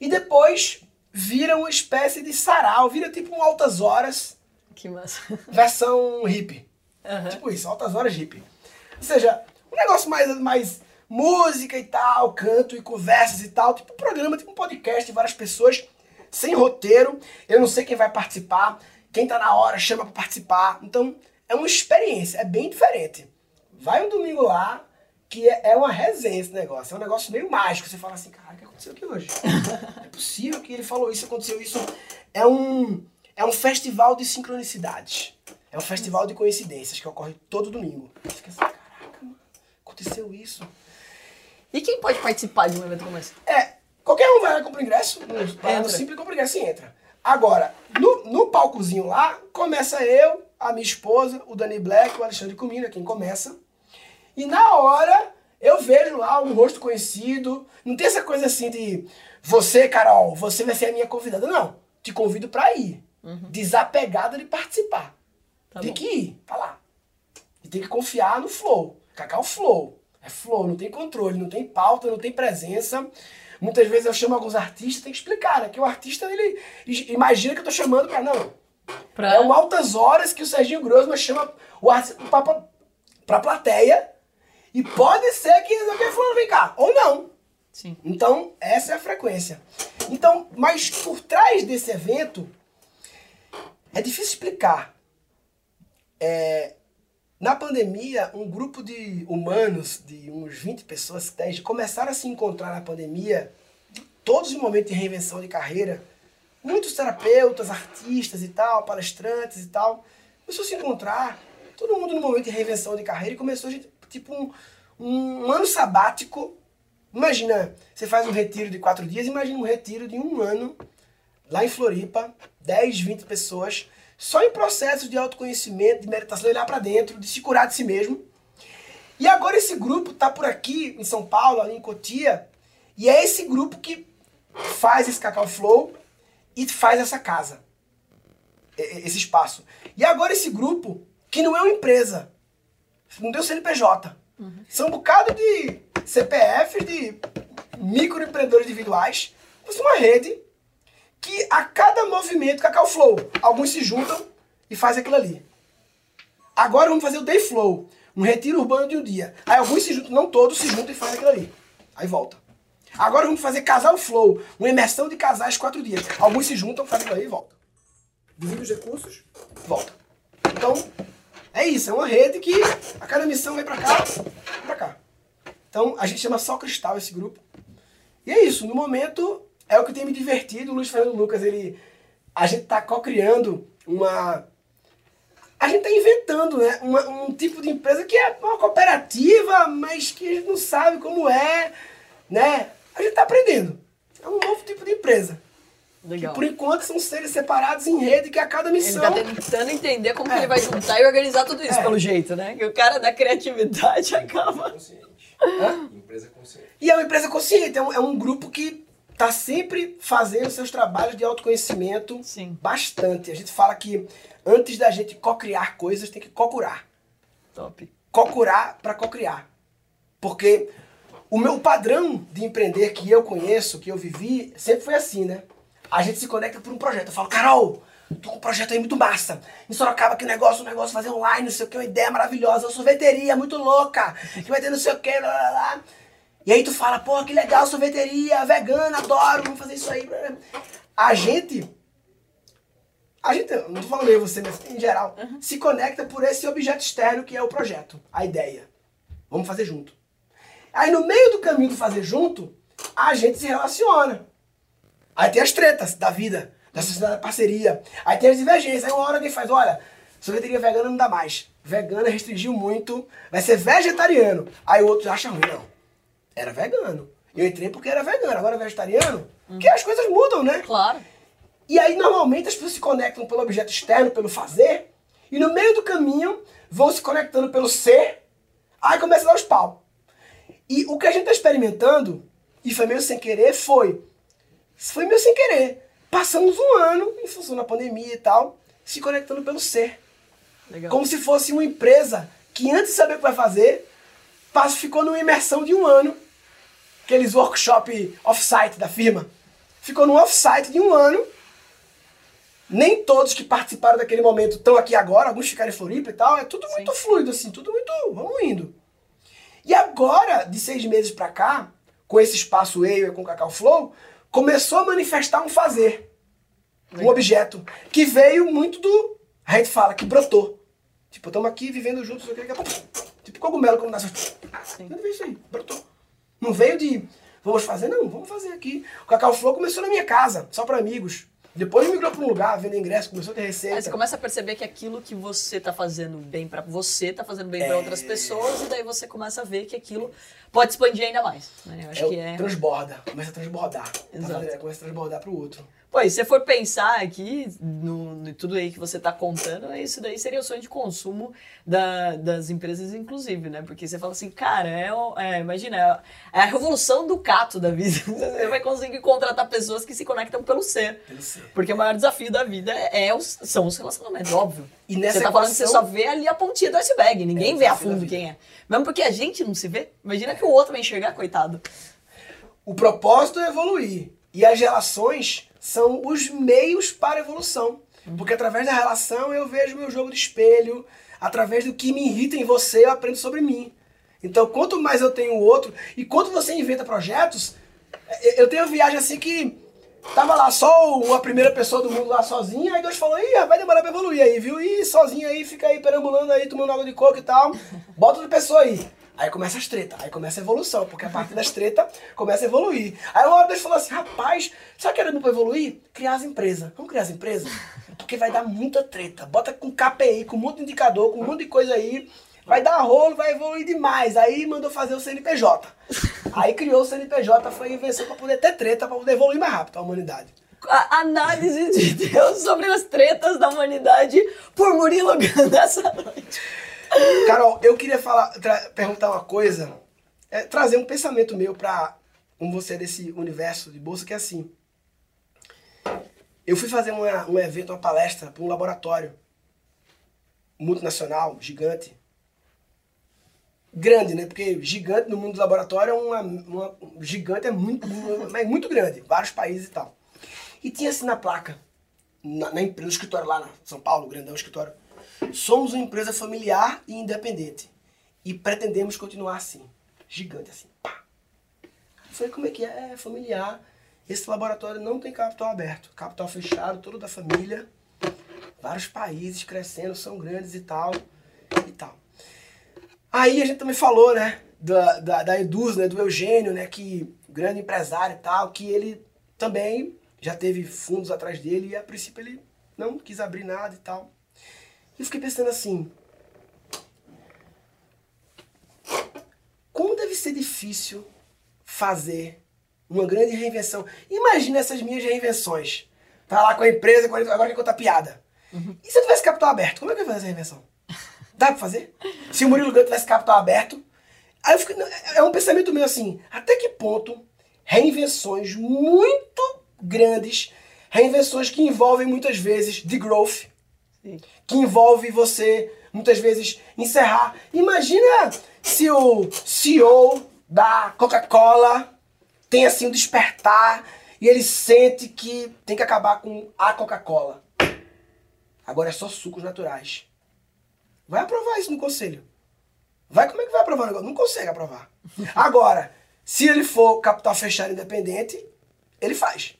Speaker 2: E depois vira uma espécie de sarau, vira tipo um altas horas,
Speaker 1: que massa.
Speaker 2: versão hippie.
Speaker 1: Aham.
Speaker 2: Tipo isso, altas horas hippie. Ou seja, um negócio mais, mais música e tal, canto e conversas e tal, tipo um programa, tipo um podcast de várias pessoas, sem roteiro. Eu não sei quem vai participar, quem tá na hora chama pra participar. Então, é uma experiência, é bem diferente. Vai um domingo lá, que é, é uma resenha esse negócio, é um negócio meio mágico. Você fala assim, cara, aconteceu aqui hoje? é possível que ele falou isso, aconteceu isso. É um, é um festival de sincronicidades. É um festival de coincidências que ocorre todo domingo. Você fica assim, caraca, mano, aconteceu isso.
Speaker 1: E quem pode participar de um evento como esse?
Speaker 2: É, qualquer um vai lá e compra ingresso, no
Speaker 1: Entra.
Speaker 2: Simples compra ingresso e entra. Agora, no, no palcozinho lá, começa eu, a minha esposa, o Dani Black, o Alexandre Comina, quem começa. E na hora, eu vejo lá um rosto conhecido. Não tem essa coisa assim de você, Carol, você vai ser a minha convidada. Não, te convido pra ir. Desapegada de participar.
Speaker 1: Tá
Speaker 2: tem
Speaker 1: bom.
Speaker 2: que ir, tá lá. E tem que confiar no flow. Cacau flow. É flow, não tem controle, não tem pauta, não tem presença. Muitas vezes eu chamo alguns artistas, tem que explicar, né? Que o artista, ele imagina que eu tô chamando pra. Não.
Speaker 1: Pra...
Speaker 2: É um altas horas que o Serginho Grossman chama o artista pra, pra, pra plateia. E pode ser que alguém falando, vem cá, ou não.
Speaker 1: Sim.
Speaker 2: Então, essa é a frequência. Então, mas por trás desse evento, é difícil explicar. É, na pandemia, um grupo de humanos, de uns 20 pessoas, 10, começaram a se encontrar na pandemia, todos em momento de reinvenção de carreira. Muitos terapeutas, artistas e tal, palestrantes e tal, começou a se encontrar, todo mundo no momento de reinvenção de carreira e começou, tipo, um, um ano sabático. Imagina, você faz um retiro de quatro dias, imagina um retiro de um ano, lá em Floripa, 10, 20 pessoas, só em processos de autoconhecimento, de meditação, olhar para dentro, de se curar de si mesmo. E agora esse grupo está por aqui, em São Paulo, ali em Cotia, e é esse grupo que faz esse Cacau Flow e faz essa casa, esse espaço. E agora esse grupo, que não é uma empresa, não deu CNPJ, uhum. são um bocado de CPFs, de microempreendedores individuais, mas uma rede que a cada movimento, Cacau Flow, alguns se juntam e fazem aquilo ali. Agora vamos fazer o Day Flow, um retiro urbano de um dia. Aí alguns se juntam, não todos se juntam e fazem aquilo ali. Aí volta. Agora vamos fazer Casal Flow, uma imersão de casais quatro dias. Alguns se juntam, fazem aquilo ali e volta. Divide os recursos, volta. Então, é isso, é uma rede que a cada missão vai pra cá, pra cá. Então, a gente chama só Cristal esse grupo. E é isso, no momento é o que tem me divertido. O Luiz Fernando Lucas, ele. A gente tá co-criando uma. A gente tá inventando, né? Uma, um tipo de empresa que é uma cooperativa, mas que a gente não sabe como é, né? A gente tá aprendendo. É um novo tipo de empresa.
Speaker 1: Legal.
Speaker 2: Que, por enquanto são seres separados em rede que a cada missão.
Speaker 1: Ele tá tentando entender como é. que ele vai juntar e organizar tudo isso, é. pelo jeito, né? Que o cara da criatividade acaba.
Speaker 3: Consciente. Empresa consciente.
Speaker 2: E é uma empresa consciente, é um, é um grupo que tá sempre fazendo seus trabalhos de autoconhecimento
Speaker 1: Sim.
Speaker 2: bastante. A gente fala que antes da gente co-criar coisas, tem que co-curar.
Speaker 1: Top.
Speaker 2: Co-curar para co-criar. Porque o meu padrão de empreender que eu conheço, que eu vivi, sempre foi assim, né? A gente se conecta por um projeto. Eu falo, Carol, tô com um projeto aí muito massa. Em Sorocaba, que negócio, um negócio, fazer online, não sei o que, uma ideia maravilhosa, uma sorveteria muito louca, que vai ter não sei o que, lá, lá, lá. E aí tu fala, pô, que legal, sorveteria, vegana, adoro, vamos fazer isso aí. A gente, a gente, não tô falando eu você, mas em geral, uhum. se conecta por esse objeto externo que é o projeto, a ideia. Vamos fazer junto. Aí no meio do caminho do fazer junto, a gente se relaciona. Aí tem as tretas da vida, da sociedade da parceria. Aí tem as divergências. Aí uma hora alguém faz, olha, sorveteria vegana não dá mais. Vegana restringiu muito, vai ser vegetariano. Aí o outro acha ruim, não era vegano. Eu entrei porque era vegano, agora é vegetariano. Porque as coisas mudam, né?
Speaker 1: Claro.
Speaker 2: E aí, normalmente, as pessoas se conectam pelo objeto externo, pelo fazer, e no meio do caminho vão se conectando pelo ser, aí começa a dar os pau. E o que a gente está experimentando, e foi meio sem querer, foi. Foi meio sem querer. Passamos um ano, em função da pandemia e tal, se conectando pelo ser.
Speaker 1: Legal.
Speaker 2: Como se fosse uma empresa que antes de saber o que vai fazer, ficou numa imersão de um ano aqueles workshop off-site da firma. Ficou num off-site de um ano. Nem todos que participaram daquele momento estão aqui agora, alguns ficaram em Floripa e tal. É tudo muito fluido, assim, tudo muito. Vamos indo. E agora, de seis meses pra cá, com esse espaço eu e com o Cacau Flow, começou a manifestar um fazer. Um objeto. Que veio muito do. A gente fala que brotou. Tipo, estamos aqui vivendo juntos, tipo cogumelo quando nasce. Sim. Isso aí, brotou. Não veio de vamos fazer, não, vamos fazer aqui. O Cacau Flow começou na minha casa, só para amigos. Depois migrou para um lugar, vendo ingresso, começou a ter receita.
Speaker 1: Aí você começa a perceber que aquilo que você tá fazendo bem para você, tá fazendo bem é... para outras pessoas, e daí você começa a ver que aquilo pode expandir ainda mais. Né? Eu acho
Speaker 2: é,
Speaker 1: que é...
Speaker 2: Transborda, começa a transbordar.
Speaker 1: Exato.
Speaker 2: Tá começa a transbordar para o outro.
Speaker 1: Pô, e se você for pensar aqui no, no, tudo aí que você está contando, isso daí seria o sonho de consumo da, das empresas, inclusive, né? Porque você fala assim, cara, é, é, imagina, é a revolução do cato da vida. Você vai conseguir contratar pessoas que se conectam pelo ser.
Speaker 2: Pelo ser.
Speaker 1: Porque o maior desafio da vida é os, são os relacionamentos, óbvio.
Speaker 2: E nessa
Speaker 1: você tá
Speaker 2: equação...
Speaker 1: falando que você só vê ali a pontinha do iceberg, ninguém
Speaker 2: é,
Speaker 1: vê a fundo quem é. Mesmo porque a gente não se vê, imagina que o outro vai enxergar, coitado.
Speaker 2: o propósito é evoluir. E as relações são os meios para evolução. Porque através da relação eu vejo meu jogo de espelho, através do que me irrita em você eu aprendo sobre mim. Então, quanto mais eu tenho o outro, e quanto você inventa projetos, eu tenho viagem assim que tava lá só a primeira pessoa do mundo lá sozinha, aí Deus falou, ih, vai demorar pra evoluir aí, viu? Ih, sozinho aí, fica aí perambulando aí, tomando água de coco e tal. Bota outra pessoa aí. Aí começa as tretas, aí começa a evolução, porque a partir das tretas começa a evoluir. Aí uma hora falou assim, rapaz, sabe que era pra evoluir? Criar as empresas. Vamos criar as empresas? Porque vai dar muita treta. Bota com KPI, com de indicador, com um monte de coisa aí. Vai dar rolo, vai evoluir demais. Aí mandou fazer o CNPJ. Aí criou o CNPJ, foi invenção para poder ter treta, para poder evoluir mais rápido a humanidade.
Speaker 1: A análise de Deus sobre as tretas da humanidade por Murilo nessa noite.
Speaker 2: Carol, eu queria falar, perguntar uma coisa, é, trazer um pensamento meu para com você desse universo de bolsa que é assim. Eu fui fazer uma, um evento, uma palestra para um laboratório multinacional, gigante. Grande, né? Porque gigante no mundo do laboratório é uma, uma gigante é muito, é muito grande, vários países e tal. E tinha assim na placa, na, na, no escritório lá na São Paulo, grandão escritório Somos uma empresa familiar e independente. E pretendemos continuar assim. Gigante assim. Pá. Falei, como é que é? É familiar. Esse laboratório não tem capital aberto. Capital fechado, todo da família. Vários países crescendo, são grandes e tal. E tal. Aí a gente também falou, né? Da, da, da Eduz, né? Do Eugênio, né? Que grande empresário e tal. Que ele também já teve fundos atrás dele. E a princípio ele não quis abrir nada e tal. E eu fiquei pensando assim. Como deve ser difícil fazer uma grande reinvenção. Imagina essas minhas reinvenções. Tá lá com a empresa, agora que contar piada. Uhum. E se eu tivesse capital aberto, como é que eu ia fazer essa reinvenção? Dá pra fazer? Se o Murilo Gant tivesse capital aberto. Aí eu fiquei, é um pensamento meu assim, até que ponto reinvenções muito grandes, reinvenções que envolvem muitas vezes de growth, que envolve você, muitas vezes, encerrar. Imagina se o CEO da Coca-Cola tem assim um despertar e ele sente que tem que acabar com a Coca-Cola. Agora é só sucos naturais. Vai aprovar isso no conselho. Vai, como é que vai aprovar o negócio? Não consegue aprovar. Agora, se ele for capital fechado independente, ele faz.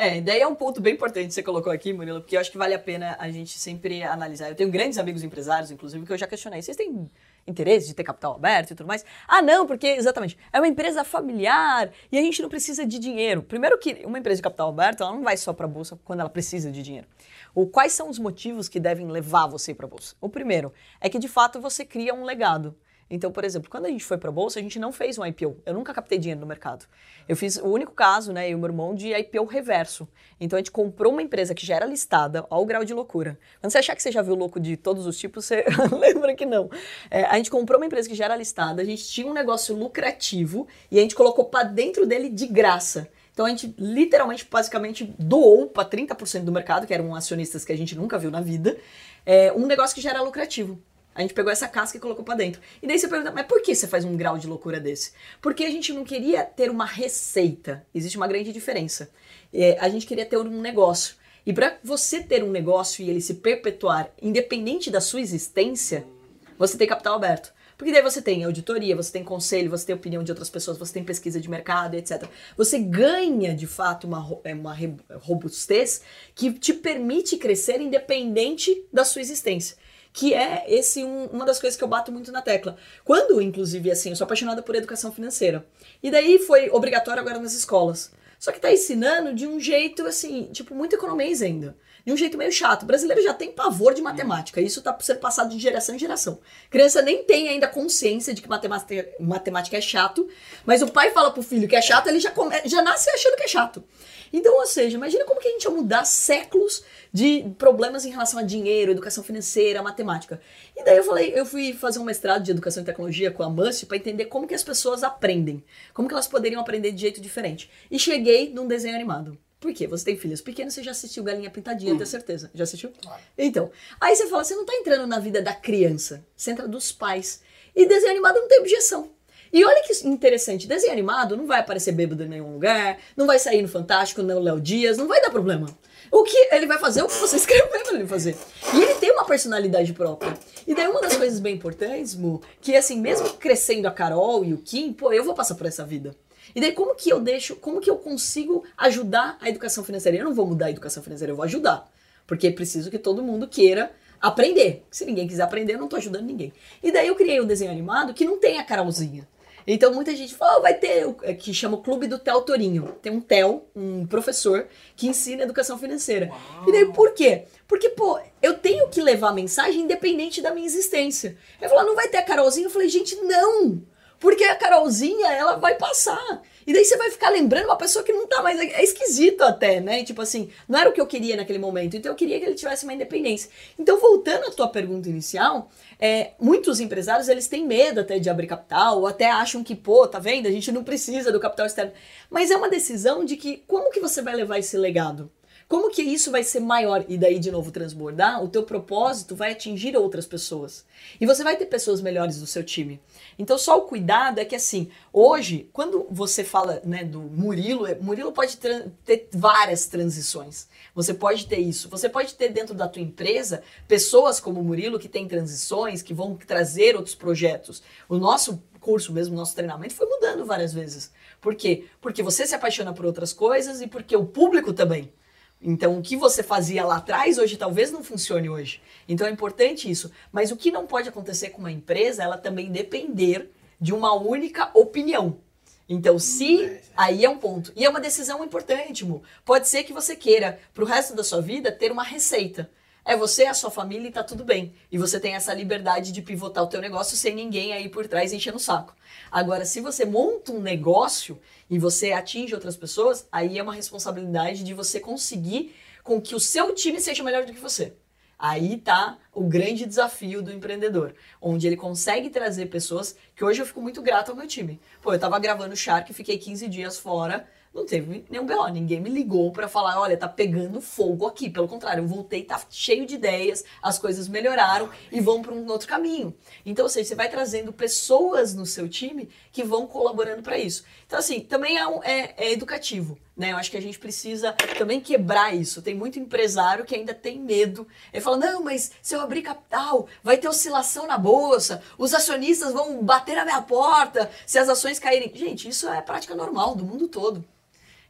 Speaker 1: É, daí é um ponto bem importante que você colocou aqui, Murilo, porque eu acho que vale a pena a gente sempre analisar. Eu tenho grandes amigos empresários, inclusive, que eu já questionei. Vocês têm interesse de ter capital aberto e tudo mais? Ah, não, porque, exatamente, é uma empresa familiar e a gente não precisa de dinheiro. Primeiro que uma empresa de capital aberto, ela não vai só para a bolsa quando ela precisa de dinheiro. Ou quais são os motivos que devem levar você para a bolsa? O primeiro é que, de fato, você cria um legado. Então, por exemplo, quando a gente foi para a bolsa, a gente não fez um IPO. Eu nunca captei dinheiro no mercado. Eu fiz o único caso, né, e o meu irmão, de IPO reverso. Então, a gente comprou uma empresa que já era listada, ao grau de loucura. Quando você achar que você já viu louco de todos os tipos, você lembra que não. É, a gente comprou uma empresa que já era listada, a gente tinha um negócio lucrativo e a gente colocou para dentro dele de graça. Então a gente literalmente, basicamente, doou para 30% do mercado, que eram acionistas que a gente nunca viu na vida, é, um negócio que já era lucrativo. A gente pegou essa casca e colocou para dentro. E daí você pergunta, mas por que você faz um grau de loucura desse? Porque a gente não queria ter uma receita. Existe uma grande diferença. É, a gente queria ter um negócio. E para você ter um negócio e ele se perpetuar, independente da sua existência, você tem capital aberto. Porque daí você tem auditoria, você tem conselho, você tem opinião de outras pessoas, você tem pesquisa de mercado, etc. Você ganha, de fato, uma, é, uma robustez que te permite crescer independente da sua existência que é esse um, uma das coisas que eu bato muito na tecla. Quando, inclusive, assim, eu sou apaixonada por educação financeira. E daí foi obrigatório agora nas escolas. Só que tá ensinando de um jeito, assim, tipo, muito economês ainda. De um jeito meio chato. O brasileiro já tem pavor de matemática. Isso tá sendo passado de geração em geração. criança nem tem ainda consciência de que matemática, matemática é chato. Mas o pai fala pro filho que é chato, ele já, come, já nasce achando que é chato. Então, ou seja, imagina como que a gente ia mudar séculos de problemas em relação a dinheiro, educação financeira, matemática. E daí eu falei, eu fui fazer um mestrado de educação e tecnologia com a MUST para entender como que as pessoas aprendem, como que elas poderiam aprender de jeito diferente. E cheguei num desenho animado. Por quê? Você tem filhos pequenos, você já assistiu Galinha Pintadinha, tenho certeza. Já assistiu? Então, aí você fala, você não está entrando na vida da criança, você entra dos pais. E desenho animado não tem objeção. E olha que interessante, desenho animado não vai aparecer bêbado em nenhum lugar, não vai sair no Fantástico, no Léo Dias, não vai dar problema. O que ele vai fazer, o que você escreveu pra ele fazer. E ele tem uma personalidade própria. E daí uma das coisas bem importantes, Mu, que assim, mesmo crescendo a Carol e o Kim, pô, eu vou passar por essa vida. E daí como que eu deixo, como que eu consigo ajudar a educação financeira? Eu não vou mudar a educação financeira, eu vou ajudar. Porque é preciso que todo mundo queira aprender. Se ninguém quiser aprender, eu não tô ajudando ninguém. E daí eu criei um desenho animado que não tem a Carolzinha. Então muita gente fala, oh, vai ter, é, que chama o Clube do Tel Torinho. Tem um Tel, um professor, que ensina educação financeira. Uau. E daí por quê? Porque, pô, eu tenho que levar a mensagem independente da minha existência. Eu falei, não vai ter a Carolzinha? Eu falei, gente, não! Porque a Carolzinha, ela vai passar. E daí você vai ficar lembrando uma pessoa que não tá mais. É esquisito até, né? Tipo assim, não era o que eu queria naquele momento. Então eu queria que ele tivesse uma independência. Então, voltando à tua pergunta inicial, é, muitos empresários eles têm medo até de abrir capital, ou até acham que, pô, tá vendo? A gente não precisa do capital externo. Mas é uma decisão de que como que você vai levar esse legado? Como que isso vai ser maior e daí de novo transbordar? O teu propósito vai atingir outras pessoas. E você vai ter pessoas melhores do seu time. Então só o cuidado é que assim, hoje, quando você fala, né, do Murilo, é, Murilo pode ter várias transições. Você pode ter isso. Você pode ter dentro da tua empresa pessoas como o Murilo que tem transições, que vão trazer outros projetos. O nosso curso mesmo, nosso treinamento foi mudando várias vezes. Por quê? Porque você se apaixona por outras coisas e porque o público também. Então, o que você fazia lá atrás, hoje talvez não funcione hoje. Então, é importante isso. Mas o que não pode acontecer com uma empresa, ela também depender de uma única opinião. Então, se. Hum, é, é. Aí é um ponto. E é uma decisão importante, Mu. Pode ser que você queira, para o resto da sua vida, ter uma receita. É você, a sua família e tá tudo bem. E você tem essa liberdade de pivotar o teu negócio sem ninguém aí por trás enchendo o saco. Agora, se você monta um negócio e você atinge outras pessoas, aí é uma responsabilidade de você conseguir com que o seu time seja melhor do que você. Aí tá o grande desafio do empreendedor, onde ele consegue trazer pessoas que hoje eu fico muito grato ao meu time. Pô, eu tava gravando Shark, fiquei 15 dias fora, não teve nenhum BO, ninguém me ligou para falar, olha, tá pegando fogo aqui. Pelo contrário, eu voltei, tá cheio de ideias, as coisas melhoraram e vão para um outro caminho. Então, ou seja, você vai trazendo pessoas no seu time que vão colaborando para isso. Então, assim, também é, é, é, educativo, né? Eu acho que a gente precisa também quebrar isso. Tem muito empresário que ainda tem medo. Ele fala, não, mas se eu abrir capital, vai ter oscilação na bolsa, os acionistas vão bater na minha porta se as ações caírem. Gente, isso é prática normal do mundo todo.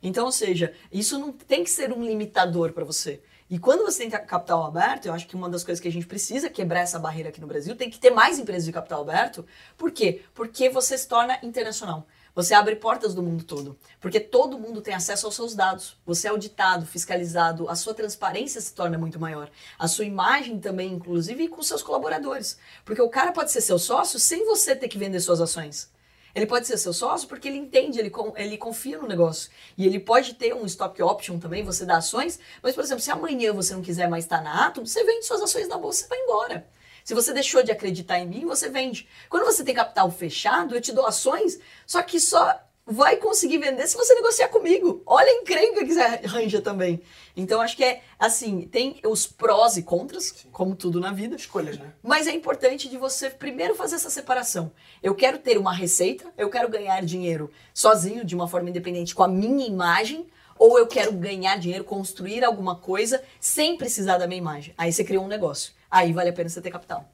Speaker 1: Então, ou seja, isso não tem que ser um limitador para você. E quando você tem capital aberto, eu acho que uma das coisas que a gente precisa quebrar essa barreira aqui no Brasil, tem que ter mais empresas de capital aberto. Por quê? Porque você se torna internacional. Você abre portas do mundo todo. Porque todo mundo tem acesso aos seus dados. Você é auditado, fiscalizado, a sua transparência se torna muito maior. A sua imagem também, inclusive, com seus colaboradores. Porque o cara pode ser seu sócio sem você ter que vender suas ações. Ele pode ser seu sócio porque ele entende, ele, ele confia no negócio. E ele pode ter um stock option também, você dá ações. Mas, por exemplo, se amanhã você não quiser mais estar na Atom, você vende suas ações na bolsa e vai embora. Se você deixou de acreditar em mim, você vende. Quando você tem capital fechado, eu te dou ações, só que só vai conseguir vender se você negociar comigo. Olha a encrenca que você arranja também. Então, acho que é assim, tem os prós e contras, Sim. como tudo na vida.
Speaker 2: Escolhas, né?
Speaker 1: Mas é importante de você primeiro fazer essa separação. Eu quero ter uma receita, eu quero ganhar dinheiro sozinho, de uma forma independente, com a minha imagem, ou eu quero ganhar dinheiro, construir alguma coisa sem precisar da minha imagem. Aí você criou um negócio. Aí vale a pena você ter capital.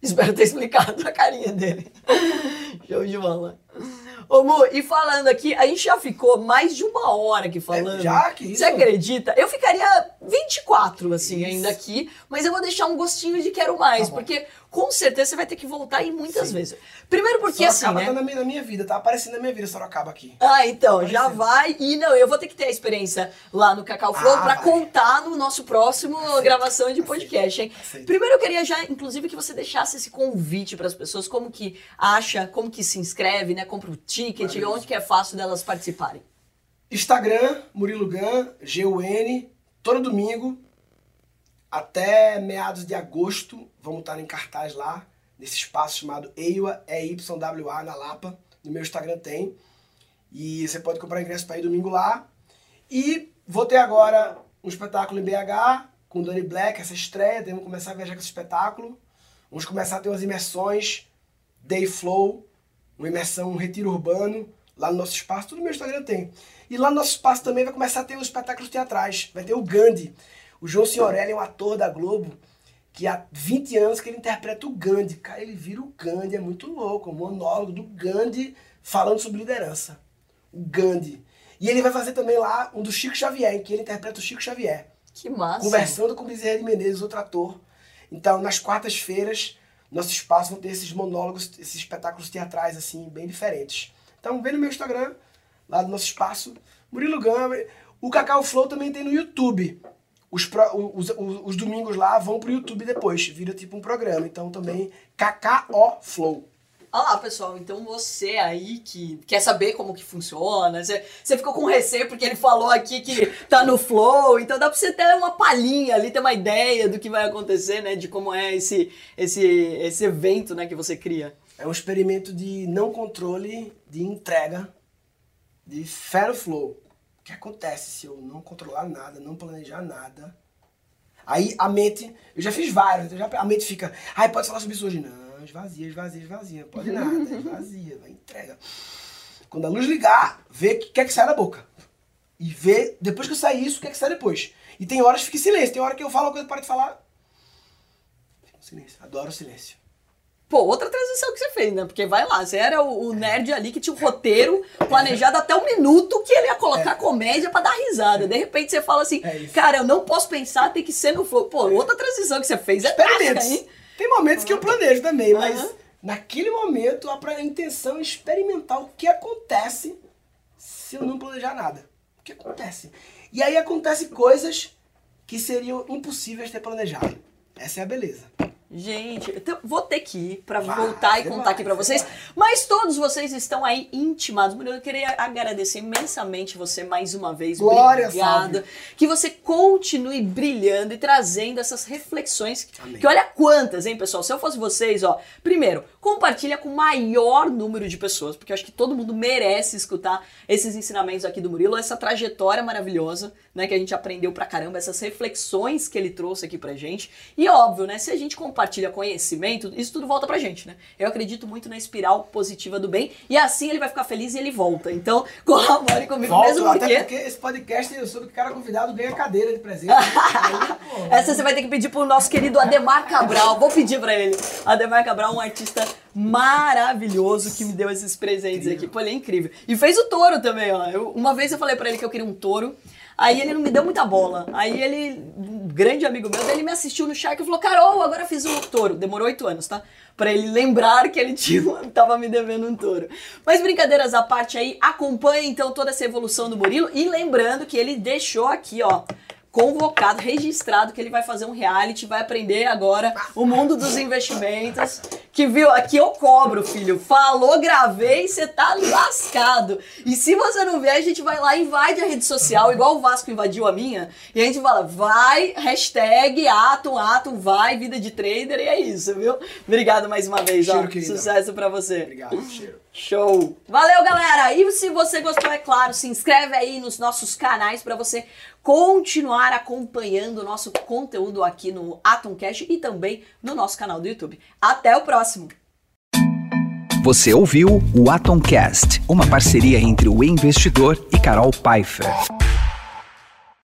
Speaker 1: Espero ter explicado a carinha dele. Show de bola. Ô, Mu, e falando aqui, a gente já ficou mais de uma hora aqui falando. É,
Speaker 2: já? Que isso?
Speaker 1: Você acredita? Eu ficaria 24, assim, isso. ainda aqui, mas eu vou deixar um gostinho de quero mais, tá porque com certeza você vai ter que voltar aí muitas Sim. vezes. Primeiro porque
Speaker 2: Sorocaba
Speaker 1: assim, né?
Speaker 2: tá na minha, na minha vida, tá aparecendo na minha vida Sorocaba aqui.
Speaker 1: Ah, então, já vai. E não, eu vou ter que ter a experiência lá no Cacau Flow ah, pra vai. contar no nosso próximo Aceito. gravação de podcast, hein? Aceito. Primeiro eu queria já, inclusive, que você deixasse esse convite para as pessoas, como que acha, como que se inscreve, né? Compra o ticket, onde que é fácil delas participarem.
Speaker 2: Instagram, Murilo Gun, G-U-N, todo domingo, até meados de agosto, vamos estar em cartaz lá, nesse espaço chamado E-Y-W-A, na Lapa. No meu Instagram tem. E você pode comprar ingresso para ir domingo lá. E vou ter agora um espetáculo em BH com Dani Black, essa estreia. Temos que começar a viajar com esse espetáculo. Vamos começar a ter umas imersões, Day Flow, uma imersão, um retiro urbano, lá no nosso espaço, tudo no meu Instagram tem. E lá no nosso espaço também vai começar a ter os espetáculos teatrais. Vai ter o Gandhi. O João Signorelli é um ator da Globo que há 20 anos que ele interpreta o Gandhi. Cara, ele vira o Gandhi, é muito louco. O monólogo do Gandhi falando sobre liderança. O Gandhi. E ele vai fazer também lá um do Chico Xavier, em que ele interpreta o Chico Xavier.
Speaker 1: Que massa.
Speaker 2: Conversando com o Bezerra de Menezes, outro ator. Então, nas quartas-feiras, nosso espaço vão ter esses monólogos, esses espetáculos teatrais, assim, bem diferentes. Então, vem no meu Instagram, lá do nosso espaço, Murilo Gama. O Cacau Flow também tem no YouTube. Os, pro, os, os, os, domingos lá vão pro YouTube depois, vira tipo um programa. Então também KKO Flow.
Speaker 1: Olha lá, pessoal, então você aí que quer saber como que funciona, você, você ficou com receio porque ele falou aqui que tá no flow, então dá pra você ter uma palhinha ali, ter uma ideia do que vai acontecer, né, de como é esse, esse, esse evento, né, que você cria.
Speaker 2: É um experimento de não controle, de entrega, de fé no flow. O que acontece se eu não controlar nada, não planejar nada? Aí a mente, eu já fiz vários, já, a mente fica, ai, pode falar sobre isso hoje? Não, esvazia, esvazia, esvazia, pode nada, esvazia, vai entrega. Quando a luz ligar, vê o que quer que sai da boca. E vê, depois que eu sair isso, o que é que sai depois. E tem horas que fica em silêncio, tem hora que eu falo uma coisa, para de falar. Fica silêncio, adoro o silêncio.
Speaker 1: Pô, outra transição que você fez, né? Porque vai lá, você era o, o nerd ali que tinha um roteiro planejado até o minuto que ele ia colocar é. comédia para dar risada. De repente você fala assim, é cara, eu não posso pensar, tem que ser no flow. Pô, outra transição que você fez é
Speaker 2: Experimentos. hein? Tem momentos que eu planejo também, mas uhum. naquele momento a intenção é experimentar o que acontece se eu não planejar nada. O que acontece? E aí acontecem coisas que seriam impossíveis de ter planejado. Essa é a beleza.
Speaker 1: Gente, então vou ter que ir pra vai, voltar e contar vai, aqui pra vocês. Vai. Mas todos vocês estão aí intimados. Murilo, eu queria agradecer imensamente você mais uma vez.
Speaker 2: Glória,
Speaker 1: Obrigada. Que você continue brilhando e trazendo essas reflexões. Amém. Que olha quantas, hein, pessoal? Se eu fosse vocês, ó. Primeiro, compartilha com o maior número de pessoas, porque eu acho que todo mundo merece escutar esses ensinamentos aqui do Murilo, essa trajetória maravilhosa, né, que a gente aprendeu pra caramba, essas reflexões que ele trouxe aqui pra gente. E óbvio, né, se a gente compartilha compartilha conhecimento, isso tudo volta pra gente, né? Eu acredito muito na espiral positiva do bem e assim ele vai ficar feliz e ele volta. Então, colabore comigo
Speaker 2: Volto,
Speaker 1: mesmo porque...
Speaker 2: Até porque esse podcast eu soube que o cara convidado ganha cadeira de presente.
Speaker 1: Aí, Essa você vai ter que pedir pro nosso querido Ademar Cabral. Vou pedir pra ele. Ademar Cabral, um artista maravilhoso que me deu esses presentes incrível. aqui. Pô, ele é incrível. E fez o touro também, ó. Eu, uma vez eu falei para ele que eu queria um touro. Aí ele não me deu muita bola. Aí ele, um grande amigo meu, ele me assistiu no Shark e falou: Carol, agora fiz um touro. Demorou oito anos, tá? Pra ele lembrar que ele tinha, tava me devendo um touro. Mas brincadeiras à parte aí, acompanhe então toda essa evolução do Murilo. E lembrando que ele deixou aqui, ó convocado, registrado que ele vai fazer um reality, vai aprender agora o mundo dos investimentos. Que viu, aqui eu cobro, filho. Falou, gravei, você tá lascado. E se você não ver, a gente vai lá, invade a rede social, igual o Vasco invadiu a minha, e a gente fala, vai, hashtag, atum, atum, vai, vida de trader, e é isso, viu? Obrigado mais uma vez, cheiro, ó. Sucesso pra você.
Speaker 2: Obrigado, cheiro.
Speaker 1: Show! Valeu, galera! E se você gostou, é claro, se inscreve aí nos nossos canais para você continuar acompanhando o nosso conteúdo aqui no Atomcast e também no nosso canal do YouTube. Até o próximo!
Speaker 4: Você ouviu o Atomcast, uma parceria entre o investidor e Carol Pfeiffer.